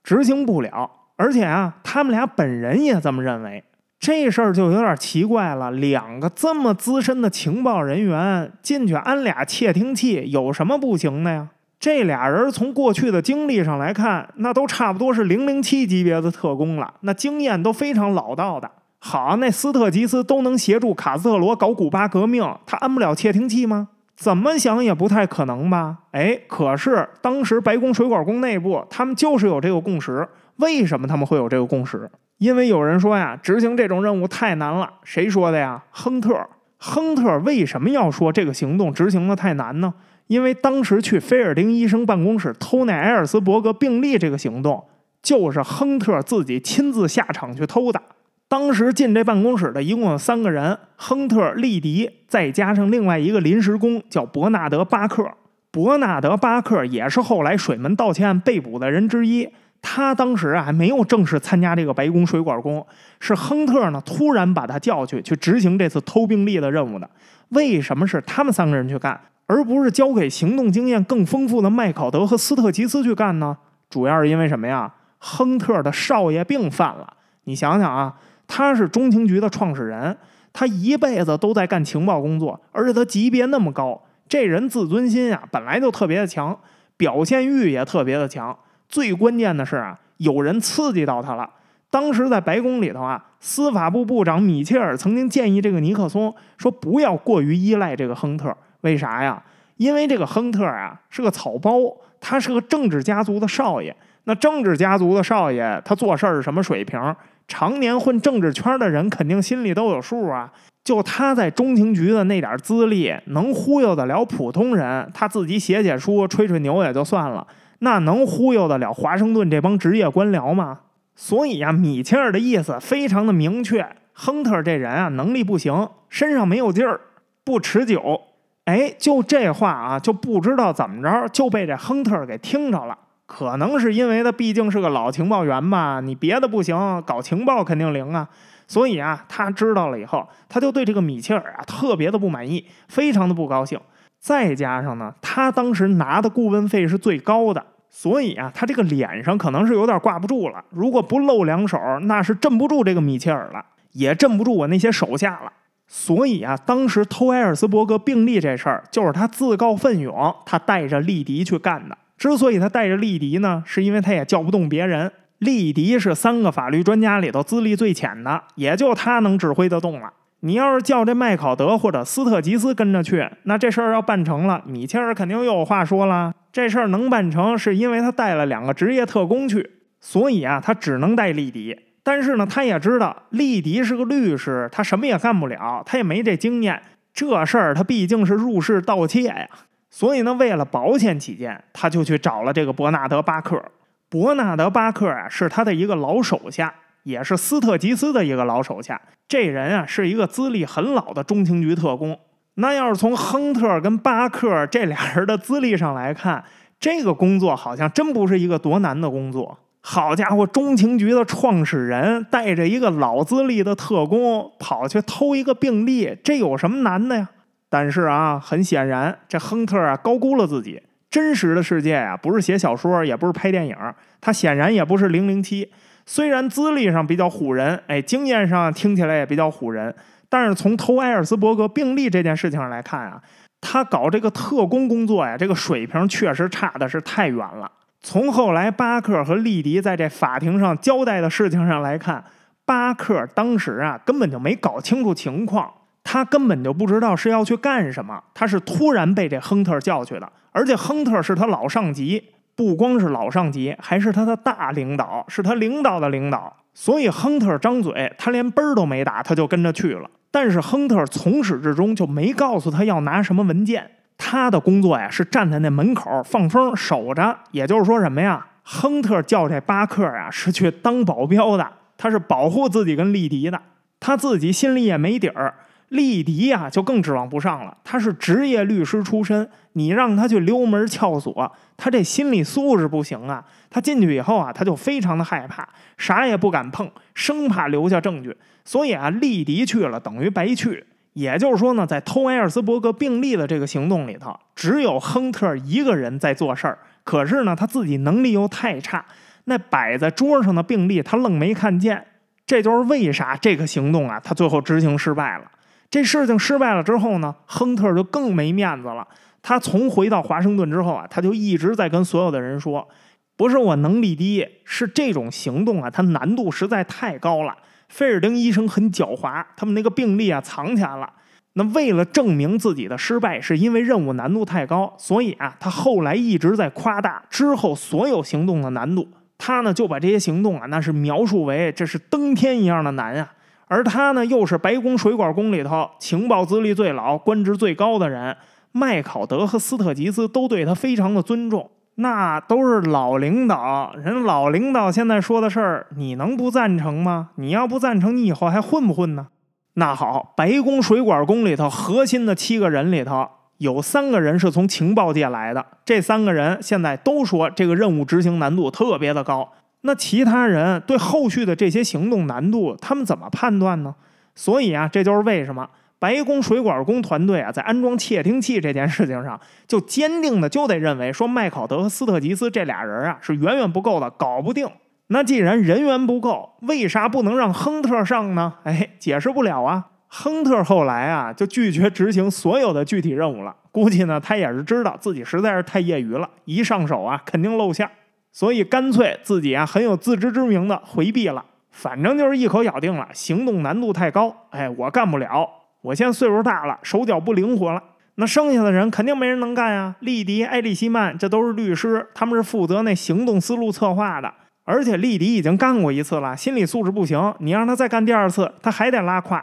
执行不了。而且啊，他们俩本人也这么认为。这事儿就有点奇怪了，两个这么资深的情报人员进去安俩窃听器，有什么不行的呀？这俩人从过去的经历上来看，那都差不多是零零七级别的特工了，那经验都非常老道的。好，那斯特吉斯都能协助卡斯特罗搞古巴革命，他安不了窃听器吗？怎么想也不太可能吧？哎，可是当时白宫水管工内部，他们就是有这个共识。为什么他们会有这个共识？因为有人说呀，执行这种任务太难了。谁说的呀？亨特。亨特为什么要说这个行动执行的太难呢？因为当时去菲尔丁医生办公室偷那埃尔斯伯格病历这个行动，就是亨特自己亲自下场去偷的。当时进这办公室的一共有三个人：亨特、利迪，再加上另外一个临时工叫伯纳德·巴克。伯纳德·巴克也是后来水门盗窃案被捕的人之一。他当时啊还没有正式参加这个白宫水管工，是亨特呢突然把他叫去去执行这次偷病历的任务的。为什么是他们三个人去干，而不是交给行动经验更丰富的麦考德和斯特吉斯去干呢？主要是因为什么呀？亨特的少爷病犯了。你想想啊，他是中情局的创始人，他一辈子都在干情报工作，而且他级别那么高，这人自尊心啊本来就特别的强，表现欲也特别的强。最关键的是啊，有人刺激到他了。当时在白宫里头啊，司法部部长米切尔曾经建议这个尼克松说：“不要过于依赖这个亨特。为啥呀？因为这个亨特啊是个草包，他是个政治家族的少爷。那政治家族的少爷，他做事儿是什么水平？常年混政治圈的人肯定心里都有数啊。就他在中情局的那点资历，能忽悠得了普通人？他自己写写书、吹吹牛也就算了。”那能忽悠得了华盛顿这帮职业官僚吗？所以啊，米切尔的意思非常的明确：亨特这人啊，能力不行，身上没有劲儿，不持久。哎，就这话啊，就不知道怎么着就被这亨特给听着了。可能是因为他毕竟是个老情报员吧，你别的不行，搞情报肯定灵啊。所以啊，他知道了以后，他就对这个米切尔啊特别的不满意，非常的不高兴。再加上呢，他当时拿的顾问费是最高的。所以啊，他这个脸上可能是有点挂不住了。如果不露两手，那是镇不住这个米切尔了，也镇不住我那些手下了。所以啊，当时偷埃尔斯伯格病历这事儿，就是他自告奋勇，他带着利迪去干的。之所以他带着利迪呢，是因为他也叫不动别人。利迪是三个法律专家里头资历最浅的，也就他能指挥得动了。你要是叫这麦考德或者斯特吉斯跟着去，那这事儿要办成了，米切尔肯定又有话说了。这事儿能办成，是因为他带了两个职业特工去，所以啊，他只能带利迪。但是呢，他也知道利迪是个律师，他什么也干不了，他也没这经验。这事儿他毕竟是入室盗窃呀，所以呢，为了保险起见，他就去找了这个伯纳德·巴克。伯纳德·巴克啊，是他的一个老手下，也是斯特吉斯的一个老手下。这人啊，是一个资历很老的中情局特工。那要是从亨特跟巴克这俩人的资历上来看，这个工作好像真不是一个多难的工作。好家伙，中情局的创始人带着一个老资历的特工跑去偷一个病历，这有什么难的呀？但是啊，很显然，这亨特啊高估了自己。真实的世界呀，不是写小说，也不是拍电影，他显然也不是零零七。虽然资历上比较唬人，哎，经验上听起来也比较唬人。但是从偷埃尔斯伯格病历这件事情上来看啊，他搞这个特工工作呀，这个水平确实差的是太远了。从后来巴克和利迪在这法庭上交代的事情上来看，巴克当时啊根本就没搞清楚情况，他根本就不知道是要去干什么，他是突然被这亨特叫去的，而且亨特是他老上级，不光是老上级，还是他的大领导，是他领导的领导。所以亨特张嘴，他连奔儿都没打，他就跟着去了。但是亨特从始至终就没告诉他要拿什么文件。他的工作呀是站在那门口放风守着，也就是说什么呀？亨特叫这巴克啊是去当保镖的，他是保护自己跟利迪的，他自己心里也没底儿。利迪呀就更指望不上了，他是职业律师出身，你让他去溜门撬锁，他这心理素质不行啊。他进去以后啊，他就非常的害怕，啥也不敢碰，生怕留下证据。所以啊，利迪去了等于白去。也就是说呢，在偷埃尔斯伯格病历的这个行动里头，只有亨特一个人在做事儿。可是呢，他自己能力又太差，那摆在桌上的病历他愣没看见。这就是为啥这个行动啊，他最后执行失败了。这事情失败了之后呢，亨特就更没面子了。他从回到华盛顿之后啊，他就一直在跟所有的人说，不是我能力低，是这种行动啊，它难度实在太高了。菲尔丁医生很狡猾，他们那个病例啊藏起来了。那为了证明自己的失败是因为任务难度太高，所以啊，他后来一直在夸大之后所有行动的难度。他呢就把这些行动啊，那是描述为这是登天一样的难啊。而他呢又是白宫水管工里头情报资历最老、官职最高的人，麦考德和斯特吉斯都对他非常的尊重。那都是老领导人，老领导现在说的事儿，你能不赞成吗？你要不赞成，你以后还混不混呢？那好，白宫水管工里头核心的七个人里头，有三个人是从情报界来的，这三个人现在都说这个任务执行难度特别的高。那其他人对后续的这些行动难度，他们怎么判断呢？所以啊，这就是为什么。白宫水管工团队啊，在安装窃听器这件事情上，就坚定的就得认为说麦考德和斯特吉斯这俩人啊是远远不够的，搞不定。那既然人员不够，为啥不能让亨特上呢？哎，解释不了啊。亨特后来啊就拒绝执行所有的具体任务了，估计呢他也是知道自己实在是太业余了，一上手啊肯定露馅，所以干脆自己啊很有自知之明的回避了。反正就是一口咬定了，行动难度太高，哎，我干不了。我现在岁数大了，手脚不灵活了。那剩下的人肯定没人能干呀。利迪、埃利希曼，这都是律师，他们是负责那行动思路策划的。而且利迪已经干过一次了，心理素质不行。你让他再干第二次，他还得拉胯。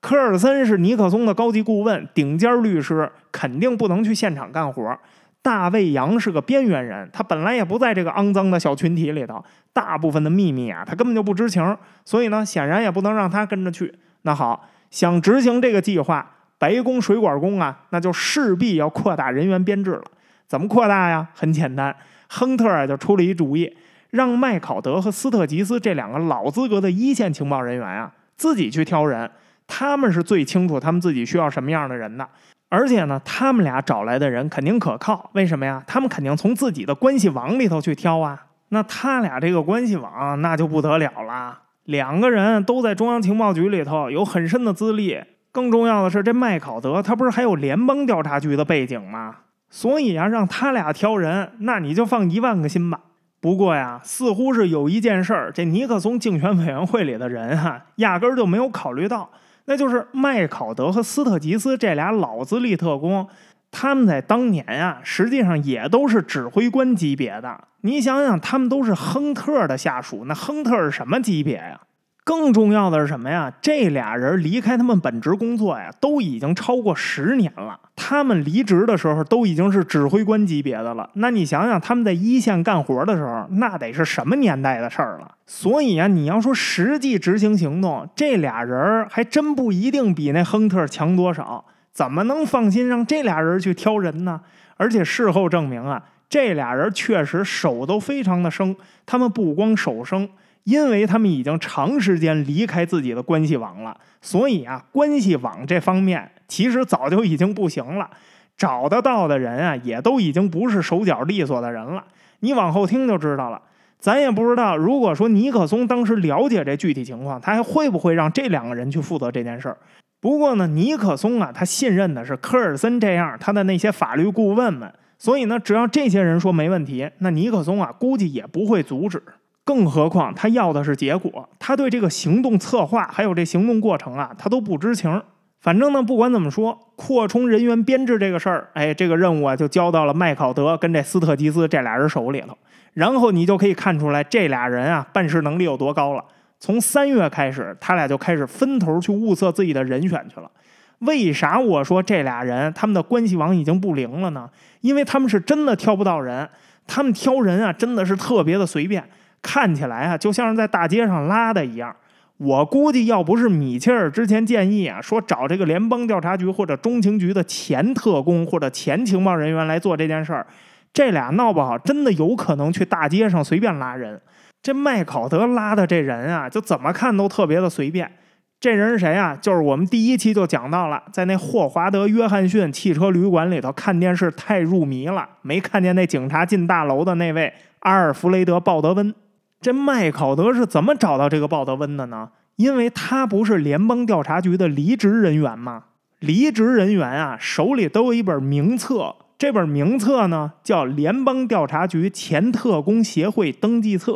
科尔森是尼克松的高级顾问，顶尖律师，肯定不能去现场干活。大卫杨是个边缘人，他本来也不在这个肮脏的小群体里头，大部分的秘密啊，他根本就不知情。所以呢，显然也不能让他跟着去。那好。想执行这个计划，白宫水管工啊，那就势必要扩大人员编制了。怎么扩大呀？很简单，亨特啊就出了一主意，让麦考德和斯特吉斯这两个老资格的一线情报人员啊，自己去挑人。他们是最清楚他们自己需要什么样的人的，而且呢，他们俩找来的人肯定可靠。为什么呀？他们肯定从自己的关系网里头去挑啊。那他俩这个关系网，那就不得了了。两个人都在中央情报局里头有很深的资历，更重要的是，这麦考德他不是还有联邦调查局的背景吗？所以啊，让他俩挑人，那你就放一万个心吧。不过呀，似乎是有一件事儿，这尼克松竞选委员会里的人哈，压根儿就没有考虑到，那就是麦考德和斯特吉斯这俩老资历特工。他们在当年啊，实际上也都是指挥官级别的。你想想，他们都是亨特的下属，那亨特是什么级别呀？更重要的是什么呀？这俩人离开他们本职工作呀，都已经超过十年了。他们离职的时候都已经是指挥官级别的了。那你想想，他们在一线干活的时候，那得是什么年代的事儿了？所以啊，你要说实际执行行动，这俩人还真不一定比那亨特强多少。怎么能放心让这俩人去挑人呢？而且事后证明啊，这俩人确实手都非常的生。他们不光手生，因为他们已经长时间离开自己的关系网了，所以啊，关系网这方面其实早就已经不行了。找得到的人啊，也都已经不是手脚利索的人了。你往后听就知道了。咱也不知道，如果说尼克松当时了解这具体情况，他还会不会让这两个人去负责这件事儿？不过呢，尼克松啊，他信任的是科尔森这样他的那些法律顾问们，所以呢，只要这些人说没问题，那尼克松啊，估计也不会阻止。更何况他要的是结果，他对这个行动策划还有这行动过程啊，他都不知情。反正呢，不管怎么说，扩充人员编制这个事儿，哎，这个任务啊，就交到了麦考德跟这斯特吉斯这俩人手里头。然后你就可以看出来，这俩人啊，办事能力有多高了。从三月开始，他俩就开始分头去物色自己的人选去了。为啥我说这俩人他们的关系网已经不灵了呢？因为他们是真的挑不到人，他们挑人啊，真的是特别的随便，看起来啊，就像是在大街上拉的一样。我估计，要不是米切尔之前建议啊，说找这个联邦调查局或者中情局的前特工或者前情报人员来做这件事儿，这俩闹不好真的有可能去大街上随便拉人。这麦考德拉的这人啊，就怎么看都特别的随便。这人是谁啊？就是我们第一期就讲到了，在那霍华德·约翰逊汽车旅馆里头看电视太入迷了，没看见那警察进大楼的那位阿尔弗雷德·鲍德温。这麦考德是怎么找到这个鲍德温的呢？因为他不是联邦调查局的离职人员吗？离职人员啊，手里都有一本名册，这本名册呢叫《联邦调查局前特工协会登记册》。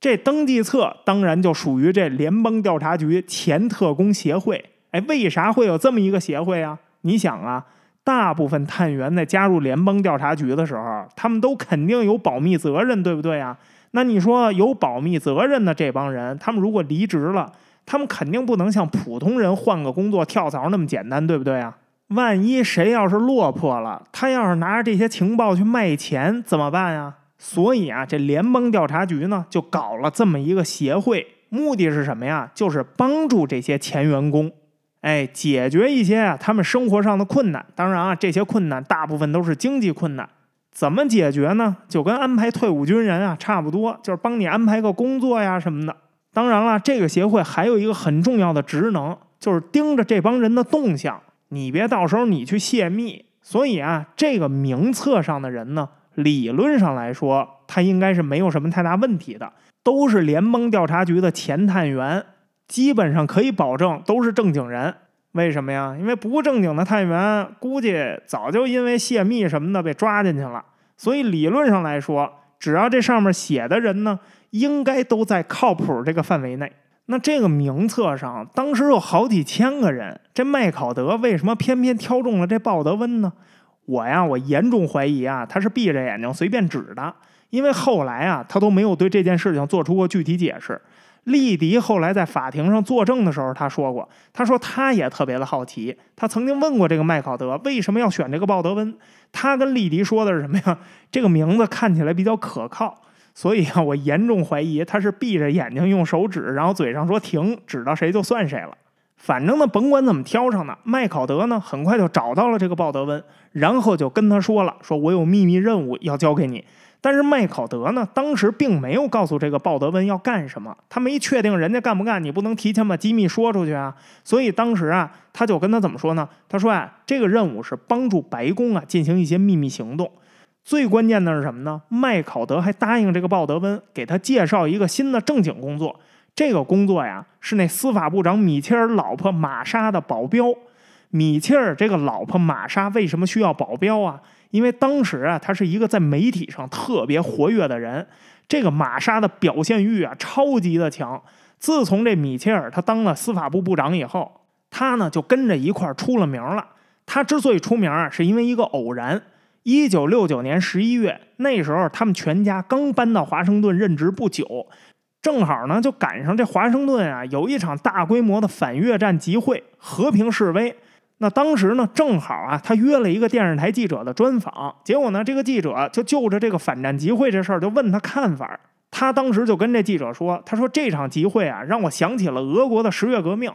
这登记册当然就属于这联邦调查局前特工协会。哎，为啥会有这么一个协会啊？你想啊，大部分探员在加入联邦调查局的时候，他们都肯定有保密责任，对不对啊？那你说有保密责任的这帮人，他们如果离职了，他们肯定不能像普通人换个工作跳槽那么简单，对不对啊？万一谁要是落魄了，他要是拿着这些情报去卖钱怎么办呀？所以啊，这联邦调查局呢就搞了这么一个协会，目的是什么呀？就是帮助这些前员工，哎，解决一些啊他们生活上的困难。当然啊，这些困难大部分都是经济困难。怎么解决呢？就跟安排退伍军人啊差不多，就是帮你安排个工作呀什么的。当然了，这个协会还有一个很重要的职能，就是盯着这帮人的动向，你别到时候你去泄密。所以啊，这个名册上的人呢，理论上来说，他应该是没有什么太大问题的，都是联邦调查局的前探员，基本上可以保证都是正经人。为什么呀？因为不正经的探员估计早就因为泄密什么的被抓进去了。所以理论上来说，只要这上面写的人呢，应该都在靠谱这个范围内。那这个名册上当时有好几千个人，这麦考德为什么偏偏挑中了这鲍德温呢？我呀，我严重怀疑啊，他是闭着眼睛随便指的，因为后来啊，他都没有对这件事情做出过具体解释。利迪后来在法庭上作证的时候，他说过：“他说他也特别的好奇，他曾经问过这个麦考德为什么要选这个鲍德温。他跟利迪说的是什么呀？这个名字看起来比较可靠，所以啊，我严重怀疑他是闭着眼睛用手指，然后嘴上说停，指到谁就算谁了。反正呢，甭管怎么挑上的，麦考德呢很快就找到了这个鲍德温，然后就跟他说了：说我有秘密任务要交给你。”但是麦考德呢，当时并没有告诉这个鲍德温要干什么，他没确定人家干不干，你不能提前把机密说出去啊。所以当时啊，他就跟他怎么说呢？他说啊，这个任务是帮助白宫啊进行一些秘密行动。最关键的是什么呢？麦考德还答应这个鲍德温给他介绍一个新的正经工作。这个工作呀，是那司法部长米切尔老婆玛莎的保镖。米切尔这个老婆玛莎为什么需要保镖啊？因为当时啊，他是一个在媒体上特别活跃的人，这个玛莎的表现欲啊，超级的强。自从这米切尔他当了司法部部长以后，他呢就跟着一块儿出了名了。他之所以出名啊，是因为一个偶然。一九六九年十一月，那时候他们全家刚搬到华盛顿任职不久，正好呢就赶上这华盛顿啊有一场大规模的反越战集会，和平示威。那当时呢，正好啊，他约了一个电视台记者的专访，结果呢，这个记者就就着这个反战集会这事儿就问他看法。他当时就跟这记者说：“他说这场集会啊，让我想起了俄国的十月革命。”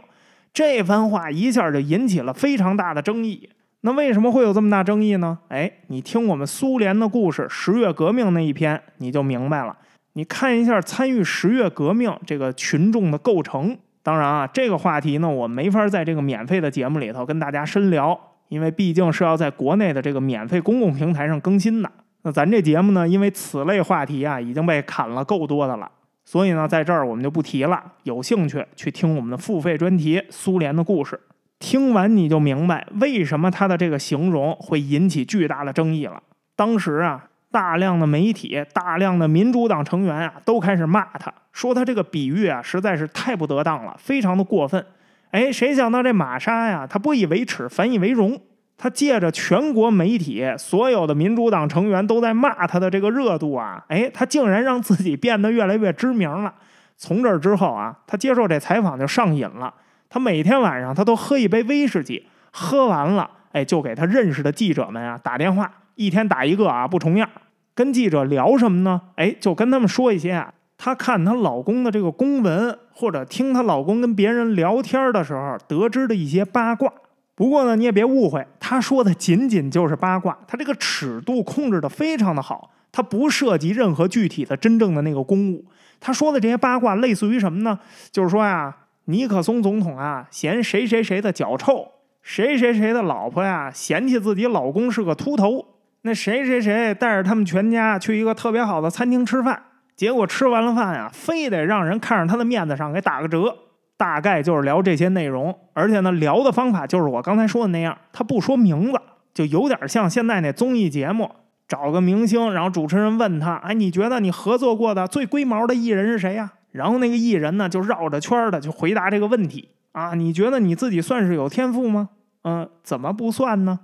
这番话一下就引起了非常大的争议。那为什么会有这么大争议呢？哎，你听我们苏联的故事，十月革命那一篇你就明白了。你看一下参与十月革命这个群众的构成。当然啊，这个话题呢，我没法在这个免费的节目里头跟大家深聊，因为毕竟是要在国内的这个免费公共平台上更新的。那咱这节目呢，因为此类话题啊已经被砍了够多的了，所以呢，在这儿我们就不提了。有兴趣去听我们的付费专题《苏联的故事》。听完你就明白为什么他的这个形容会引起巨大的争议了。当时啊，大量的媒体、大量的民主党成员啊，都开始骂他，说他这个比喻啊实在是太不得当了，非常的过分。哎，谁想到这玛莎呀，他不以为耻，反以为荣。他借着全国媒体所有的民主党成员都在骂他的这个热度啊，哎，他竟然让自己变得越来越知名了。从这之后啊，他接受这采访就上瘾了。他每天晚上他都喝一杯威士忌，喝完了，哎，就给他认识的记者们啊打电话，一天打一个啊，不重样。跟记者聊什么呢？哎，就跟他们说一些啊，她看她老公的这个公文，或者听她老公跟别人聊天的时候得知的一些八卦。不过呢，你也别误会，她说的仅仅就是八卦，她这个尺度控制的非常的好，她不涉及任何具体的真正的那个公务。她说的这些八卦类似于什么呢？就是说呀。尼克松总统啊，嫌谁谁谁的脚臭，谁谁谁的老婆呀，嫌弃自己老公是个秃头。那谁谁谁带着他们全家去一个特别好的餐厅吃饭，结果吃完了饭呀，非得让人看着他的面子上给打个折。大概就是聊这些内容，而且呢，聊的方法就是我刚才说的那样，他不说名字，就有点像现在那综艺节目，找个明星，然后主持人问他，哎，你觉得你合作过的最龟毛的艺人是谁呀？然后那个艺人呢，就绕着圈的就回答这个问题啊，你觉得你自己算是有天赋吗？嗯，怎么不算呢？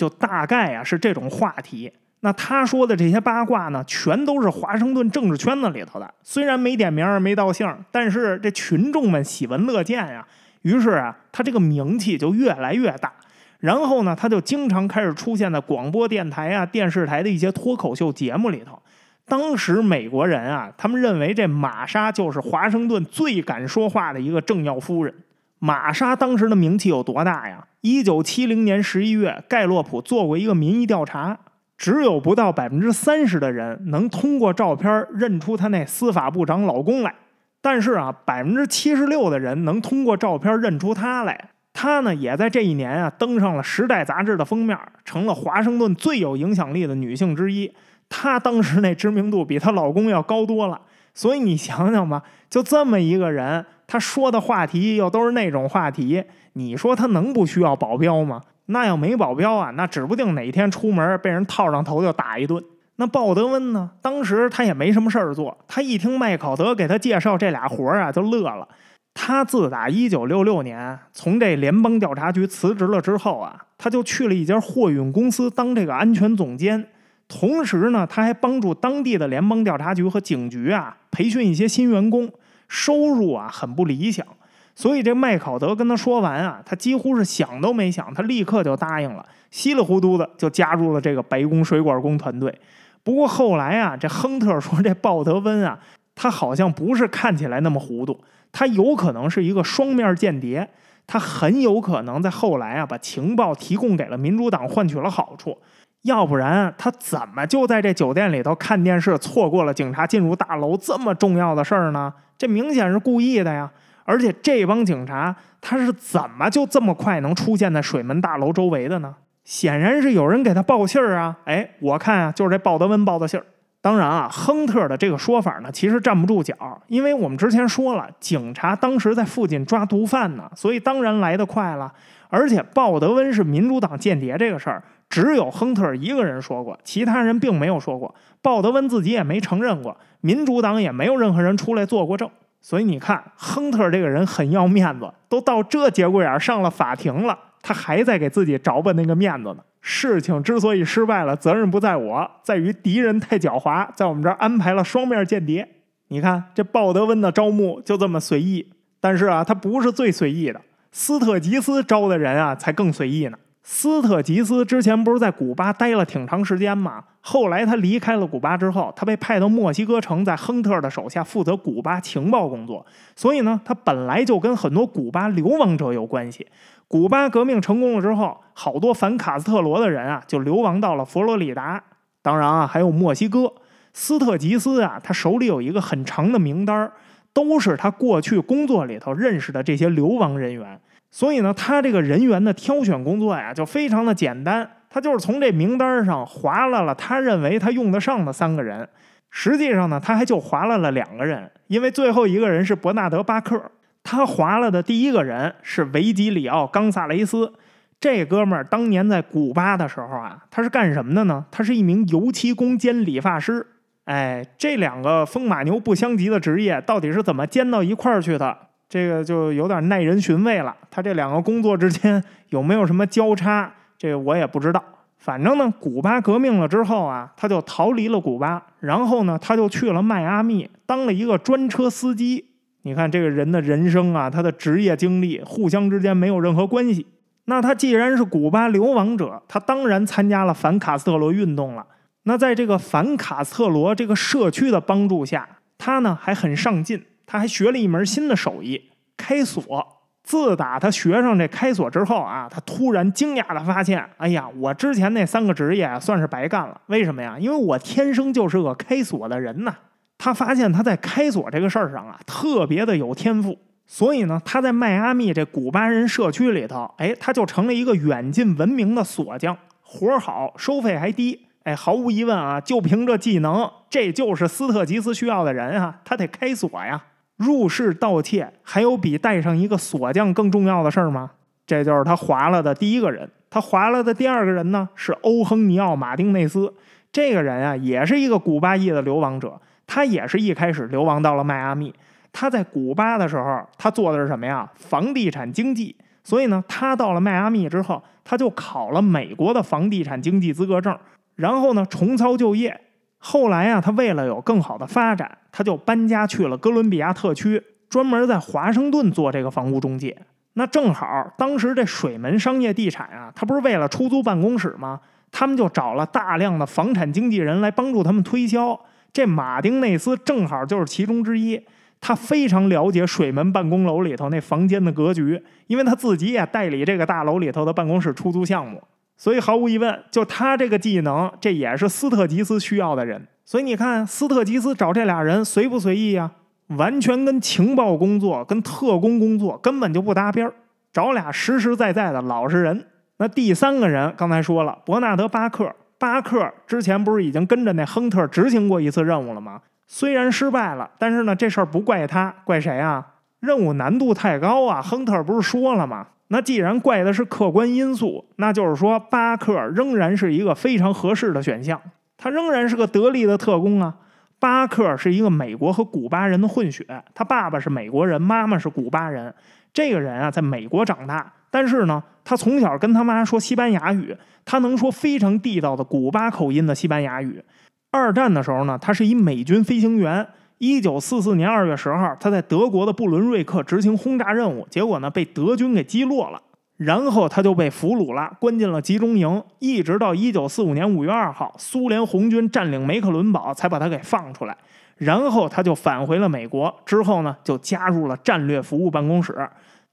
就大概啊是这种话题。那他说的这些八卦呢，全都是华盛顿政治圈子里头的。虽然没点名没道姓，但是这群众们喜闻乐见呀。于是啊，他这个名气就越来越大。然后呢，他就经常开始出现在广播电台啊、电视台的一些脱口秀节目里头。当时美国人啊，他们认为这玛莎就是华盛顿最敢说话的一个政要夫人。玛莎当时的名气有多大呀？一九七零年十一月，盖洛普做过一个民意调查，只有不到百分之三十的人能通过照片认出她那司法部长老公来，但是啊，百分之七十六的人能通过照片认出她来。她呢，也在这一年啊登上了《时代》杂志的封面，成了华盛顿最有影响力的女性之一。她当时那知名度比她老公要高多了，所以你想想吧，就这么一个人，他说的话题又都是那种话题，你说他能不需要保镖吗？那要没保镖啊，那指不定哪天出门被人套上头就打一顿。那鲍德温呢？当时他也没什么事儿做，他一听麦考德给他介绍这俩活儿啊，就乐了。他自打一九六六年从这联邦调查局辞职了之后啊，他就去了一家货运公司当这个安全总监。同时呢，他还帮助当地的联邦调查局和警局啊培训一些新员工，收入啊很不理想。所以这麦考德跟他说完啊，他几乎是想都没想，他立刻就答应了，稀里糊涂的就加入了这个白宫水管工团队。不过后来啊，这亨特说这鲍德温啊，他好像不是看起来那么糊涂，他有可能是一个双面间谍，他很有可能在后来啊把情报提供给了民主党，换取了好处。要不然他怎么就在这酒店里头看电视，错过了警察进入大楼这么重要的事儿呢？这明显是故意的呀！而且这帮警察他是怎么就这么快能出现在水门大楼周围的呢？显然是有人给他报信儿啊！哎，我看啊，就是这鲍德温报的信儿。当然啊，亨特的这个说法呢，其实站不住脚，因为我们之前说了，警察当时在附近抓毒贩呢，所以当然来得快了。而且鲍德温是民主党间谍这个事儿。只有亨特一个人说过，其他人并没有说过。鲍德温自己也没承认过，民主党也没有任何人出来做过证。所以你看，亨特这个人很要面子，都到这节骨眼上了法庭了，他还在给自己找吧那个面子呢。事情之所以失败了，责任不在我，在于敌人太狡猾，在我们这儿安排了双面间谍。你看这鲍德温的招募就这么随意，但是啊，他不是最随意的，斯特吉斯招的人啊才更随意呢。斯特吉斯之前不是在古巴待了挺长时间吗？后来他离开了古巴之后，他被派到墨西哥城，在亨特的手下负责古巴情报工作。所以呢，他本来就跟很多古巴流亡者有关系。古巴革命成功了之后，好多反卡斯特罗的人啊，就流亡到了佛罗里达，当然啊，还有墨西哥。斯特吉斯啊，他手里有一个很长的名单儿，都是他过去工作里头认识的这些流亡人员。所以呢，他这个人员的挑选工作呀，就非常的简单。他就是从这名单上划拉了他认为他用得上的三个人。实际上呢，他还就划拉了两个人，因为最后一个人是伯纳德·巴克。他划了的第一个人是维吉里奥·冈萨雷斯。这哥们儿当年在古巴的时候啊，他是干什么的呢？他是一名油漆工兼理发师。哎，这两个风马牛不相及的职业，到底是怎么兼到一块儿去的？这个就有点耐人寻味了。他这两个工作之间有没有什么交叉？这个我也不知道。反正呢，古巴革命了之后啊，他就逃离了古巴，然后呢，他就去了迈阿密，当了一个专车司机。你看这个人的人生啊，他的职业经历互相之间没有任何关系。那他既然是古巴流亡者，他当然参加了反卡斯特罗运动了。那在这个反卡斯特罗这个社区的帮助下，他呢还很上进。他还学了一门新的手艺——开锁。自打他学上这开锁之后啊，他突然惊讶的发现：哎呀，我之前那三个职业算是白干了。为什么呀？因为我天生就是个开锁的人呐。他发现他在开锁这个事儿上啊，特别的有天赋。所以呢，他在迈阿密这古巴人社区里头，哎，他就成了一个远近闻名的锁匠，活儿好，收费还低。哎，毫无疑问啊，就凭这技能，这就是斯特吉斯需要的人啊，他得开锁呀。入室盗窃，还有比带上一个锁匠更重要的事儿吗？这就是他划了的第一个人。他划了的第二个人呢，是欧亨尼奥·马丁内斯。这个人啊，也是一个古巴裔的流亡者。他也是一开始流亡到了迈阿密。他在古巴的时候，他做的是什么呀？房地产经济。所以呢，他到了迈阿密之后，他就考了美国的房地产经济资格证。然后呢，重操旧业。后来啊，他为了有更好的发展，他就搬家去了哥伦比亚特区，专门在华盛顿做这个房屋中介。那正好，当时这水门商业地产啊，他不是为了出租办公室吗？他们就找了大量的房产经纪人来帮助他们推销。这马丁内斯正好就是其中之一，他非常了解水门办公楼里头那房间的格局，因为他自己也代理这个大楼里头的办公室出租项目。所以毫无疑问，就他这个技能，这也是斯特吉斯需要的人。所以你看，斯特吉斯找这俩人随不随意呀？完全跟情报工作、跟特工工作根本就不搭边儿。找俩实实在在的老实人。那第三个人，刚才说了，伯纳德·巴克。巴克之前不是已经跟着那亨特执行过一次任务了吗？虽然失败了，但是呢，这事儿不怪他，怪谁啊？任务难度太高啊！亨特不是说了吗？那既然怪的是客观因素，那就是说巴克仍然是一个非常合适的选项。他仍然是个得力的特工啊。巴克是一个美国和古巴人的混血，他爸爸是美国人，妈妈是古巴人。这个人啊，在美国长大，但是呢，他从小跟他妈说西班牙语，他能说非常地道的古巴口音的西班牙语。二战的时候呢，他是一美军飞行员。一九四四年二月十号，他在德国的布伦瑞克执行轰炸任务，结果呢被德军给击落了，然后他就被俘虏了，关进了集中营，一直到一九四五年五月二号，苏联红军占领梅克伦堡，才把他给放出来，然后他就返回了美国，之后呢就加入了战略服务办公室，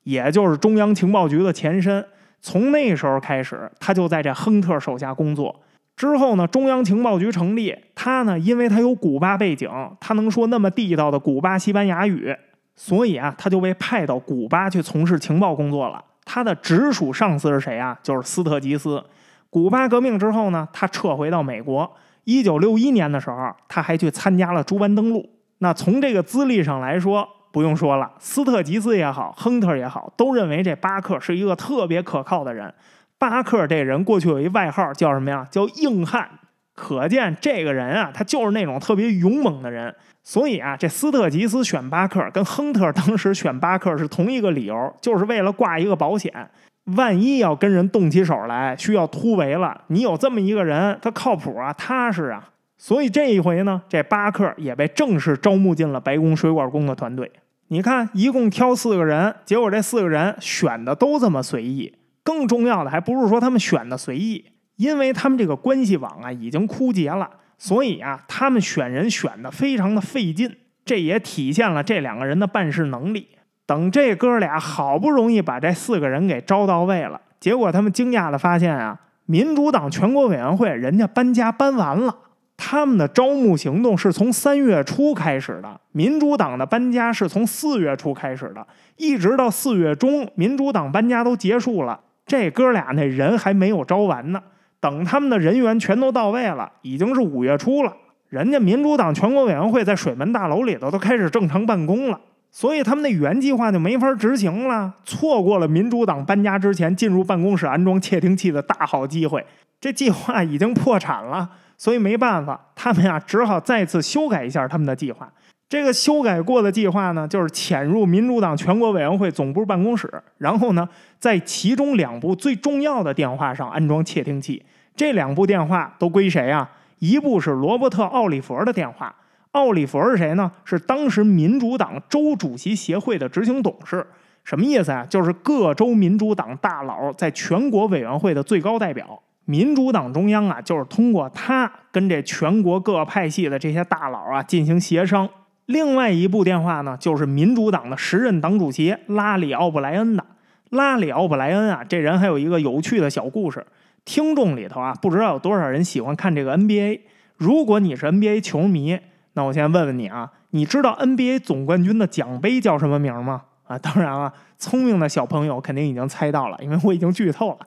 也就是中央情报局的前身，从那时候开始，他就在这亨特手下工作。之后呢，中央情报局成立，他呢，因为他有古巴背景，他能说那么地道的古巴西班牙语，所以啊，他就被派到古巴去从事情报工作了。他的直属上司是谁啊？就是斯特吉斯。古巴革命之后呢，他撤回到美国。一九六一年的时候，他还去参加了朱班登陆。那从这个资历上来说，不用说了，斯特吉斯也好，亨特也好，都认为这巴克是一个特别可靠的人。巴克这人过去有一外号叫什么呀？叫硬汉。可见这个人啊，他就是那种特别勇猛的人。所以啊，这斯特吉斯选巴克跟亨特当时选巴克是同一个理由，就是为了挂一个保险。万一要跟人动起手来，需要突围了，你有这么一个人，他靠谱啊，踏实啊。所以这一回呢，这巴克也被正式招募进了白宫水管工的团队。你看，一共挑四个人，结果这四个人选的都这么随意。更重要的还不是说他们选的随意，因为他们这个关系网啊已经枯竭了，所以啊他们选人选的非常的费劲，这也体现了这两个人的办事能力。等这哥俩好不容易把这四个人给招到位了，结果他们惊讶的发现啊，民主党全国委员会人家搬家搬完了，他们的招募行动是从三月初开始的，民主党的搬家是从四月初开始的，一直到四月中，民主党搬家都结束了。这哥俩那人还没有招完呢，等他们的人员全都到位了，已经是五月初了。人家民主党全国委员会在水门大楼里头都开始正常办公了。所以他们那原计划就没法执行了，错过了民主党搬家之前进入办公室安装窃听器的大好机会。这计划已经破产了，所以没办法，他们呀只好再次修改一下他们的计划。这个修改过的计划呢，就是潜入民主党全国委员会总部办公室，然后呢，在其中两部最重要的电话上安装窃听器。这两部电话都归谁啊？一部是罗伯特·奥利弗的电话。奥利弗是谁呢？是当时民主党州主席协会的执行董事。什么意思啊？就是各州民主党大佬在全国委员会的最高代表。民主党中央啊，就是通过他跟这全国各派系的这些大佬啊进行协商。另外一部电话呢，就是民主党的时任党主席拉里·奥布莱恩的。拉里·奥布莱恩啊，这人还有一个有趣的小故事。听众里头啊，不知道有多少人喜欢看这个 NBA。如果你是 NBA 球迷，那我先问问你啊，你知道 NBA 总冠军的奖杯叫什么名吗？啊，当然了，聪明的小朋友肯定已经猜到了，因为我已经剧透了。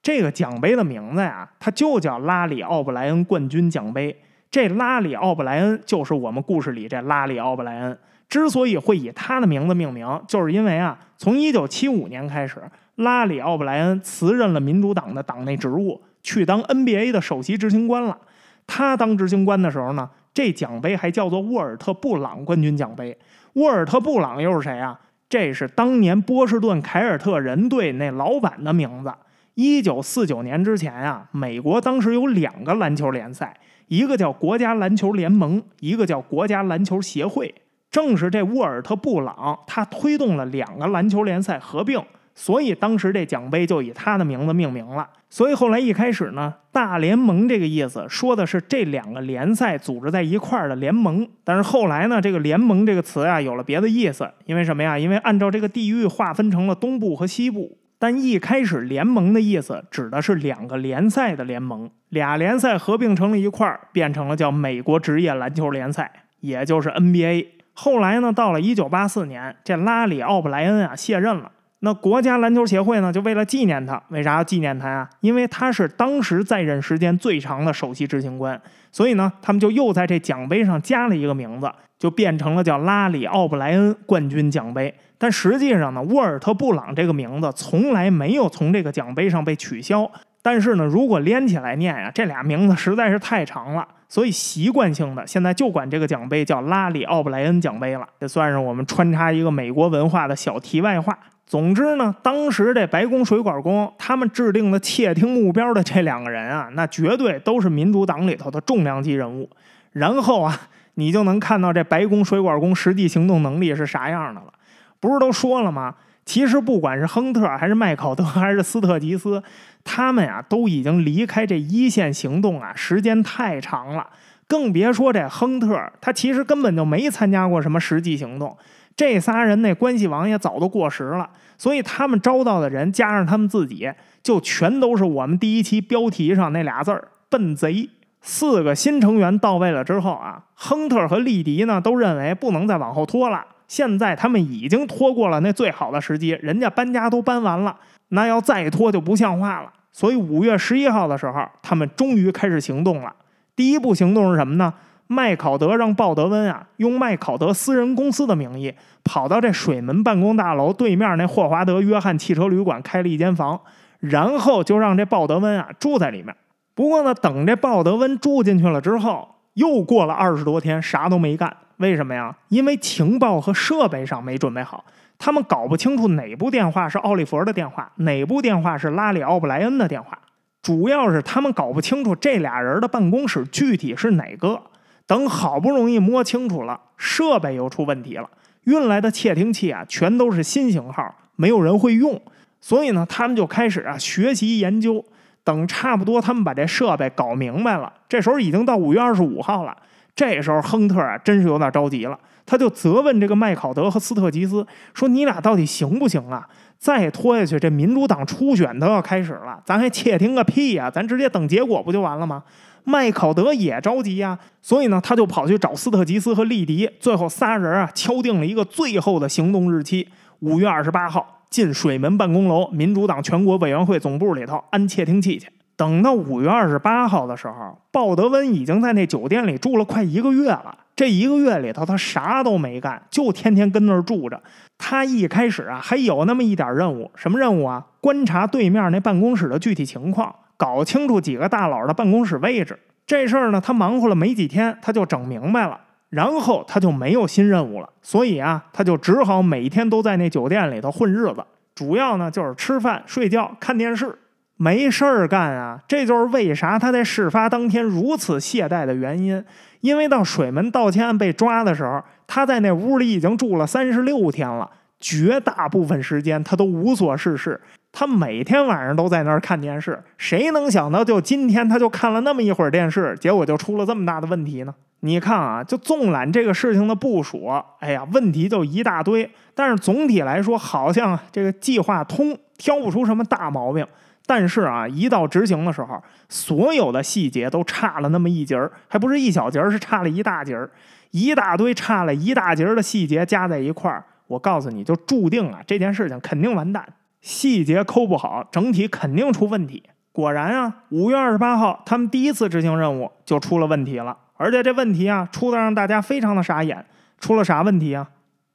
这个奖杯的名字呀，它就叫拉里·奥布莱恩冠军奖杯。这拉里奥布莱恩就是我们故事里这拉里奥布莱恩。之所以会以他的名字命名，就是因为啊，从一九七五年开始，拉里奥布莱恩辞任了民主党的党内职务，去当 NBA 的首席执行官了。他当执行官的时候呢，这奖杯还叫做沃尔特布朗冠军奖杯。沃尔特布朗又是谁啊？这是当年波士顿凯尔特人队那老板的名字。一九四九年之前啊，美国当时有两个篮球联赛。一个叫国家篮球联盟，一个叫国家篮球协会。正是这沃尔特·布朗，他推动了两个篮球联赛合并，所以当时这奖杯就以他的名字命名了。所以后来一开始呢，大联盟这个意思说的是这两个联赛组织在一块儿的联盟。但是后来呢，这个联盟这个词啊有了别的意思，因为什么呀？因为按照这个地域划分成了东部和西部。但一开始联盟的意思指的是两个联赛的联盟，俩联赛合并成了一块儿，变成了叫美国职业篮球联赛，也就是 NBA。后来呢，到了一九八四年，这拉里奥布莱恩啊卸任了，那国家篮球协会呢就为了纪念他，为啥要纪念他啊？因为他是当时在任时间最长的首席执行官，所以呢，他们就又在这奖杯上加了一个名字，就变成了叫拉里奥布莱恩冠军奖杯。但实际上呢，沃尔特·布朗这个名字从来没有从这个奖杯上被取消。但是呢，如果连起来念呀，这俩名字实在是太长了，所以习惯性的现在就管这个奖杯叫拉里·奥布莱恩奖杯了。这算是我们穿插一个美国文化的小题外话。总之呢，当时这白宫水管工他们制定的窃听目标的这两个人啊，那绝对都是民主党里头的重量级人物。然后啊，你就能看到这白宫水管工实际行动能力是啥样的了。不是都说了吗？其实不管是亨特，还是麦考德，还是斯特吉斯，他们呀都已经离开这一线行动啊，时间太长了。更别说这亨特，他其实根本就没参加过什么实际行动。这仨人那关系网也早都过时了，所以他们招到的人加上他们自己，就全都是我们第一期标题上那俩字儿——笨贼。四个新成员到位了之后啊，亨特和利迪呢都认为不能再往后拖了。现在他们已经拖过了那最好的时机，人家搬家都搬完了，那要再拖就不像话了。所以五月十一号的时候，他们终于开始行动了。第一步行动是什么呢？麦考德让鲍德温啊，用麦考德私人公司的名义，跑到这水门办公大楼对面那霍华德约翰汽车旅馆开了一间房，然后就让这鲍德温啊住在里面。不过呢，等这鲍德温住进去了之后，又过了二十多天，啥都没干。为什么呀？因为情报和设备上没准备好，他们搞不清楚哪部电话是奥利弗的电话，哪部电话是拉里奥布莱恩的电话。主要是他们搞不清楚这俩人的办公室具体是哪个。等好不容易摸清楚了，设备又出问题了，运来的窃听器啊，全都是新型号，没有人会用。所以呢，他们就开始啊学习研究。等差不多他们把这设备搞明白了，这时候已经到五月二十五号了。这时候，亨特啊，真是有点着急了。他就责问这个麦考德和斯特吉斯说：“你俩到底行不行啊？再拖下去，这民主党初选都要开始了，咱还窃听个屁呀？咱直接等结果不就完了吗？”麦考德也着急呀，所以呢，他就跑去找斯特吉斯和利迪，最后仨人啊，敲定了一个最后的行动日期：五月二十八号进水门办公楼，民主党全国委员会总部里头安窃听器去。等到五月二十八号的时候，鲍德温已经在那酒店里住了快一个月了。这一个月里头他啥都没干，就天天跟那儿住着。他一开始啊还有那么一点任务，什么任务啊？观察对面那办公室的具体情况，搞清楚几个大佬的办公室位置。这事儿呢，他忙活了没几天，他就整明白了。然后他就没有新任务了，所以啊，他就只好每天都在那酒店里头混日子，主要呢就是吃饭、睡觉、看电视，没事儿干啊。这就是为啥他在事发当天如此懈怠的原因。因为到水门盗窃案被抓的时候，他在那屋里已经住了三十六天了，绝大部分时间他都无所事事。他每天晚上都在那儿看电视，谁能想到就今天他就看了那么一会儿电视，结果就出了这么大的问题呢？你看啊，就纵览这个事情的部署，哎呀，问题就一大堆。但是总体来说，好像这个计划通，挑不出什么大毛病。但是啊，一到执行的时候，所有的细节都差了那么一截儿，还不是一小截儿，是差了一大截儿，一大堆差了一大截儿的细节加在一块儿，我告诉你就注定了这件事情肯定完蛋。细节抠不好，整体肯定出问题。果然啊，五月二十八号，他们第一次执行任务就出了问题了。而且这问题啊，出的让大家非常的傻眼。出了啥问题啊？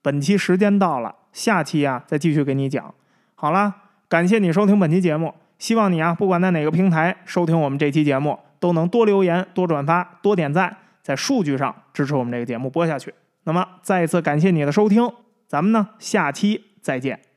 本期时间到了，下期啊再继续给你讲。好了，感谢你收听本期节目，希望你啊不管在哪个平台收听我们这期节目，都能多留言、多转发、多点赞，在数据上支持我们这个节目播下去。那么再一次感谢你的收听，咱们呢下期再见。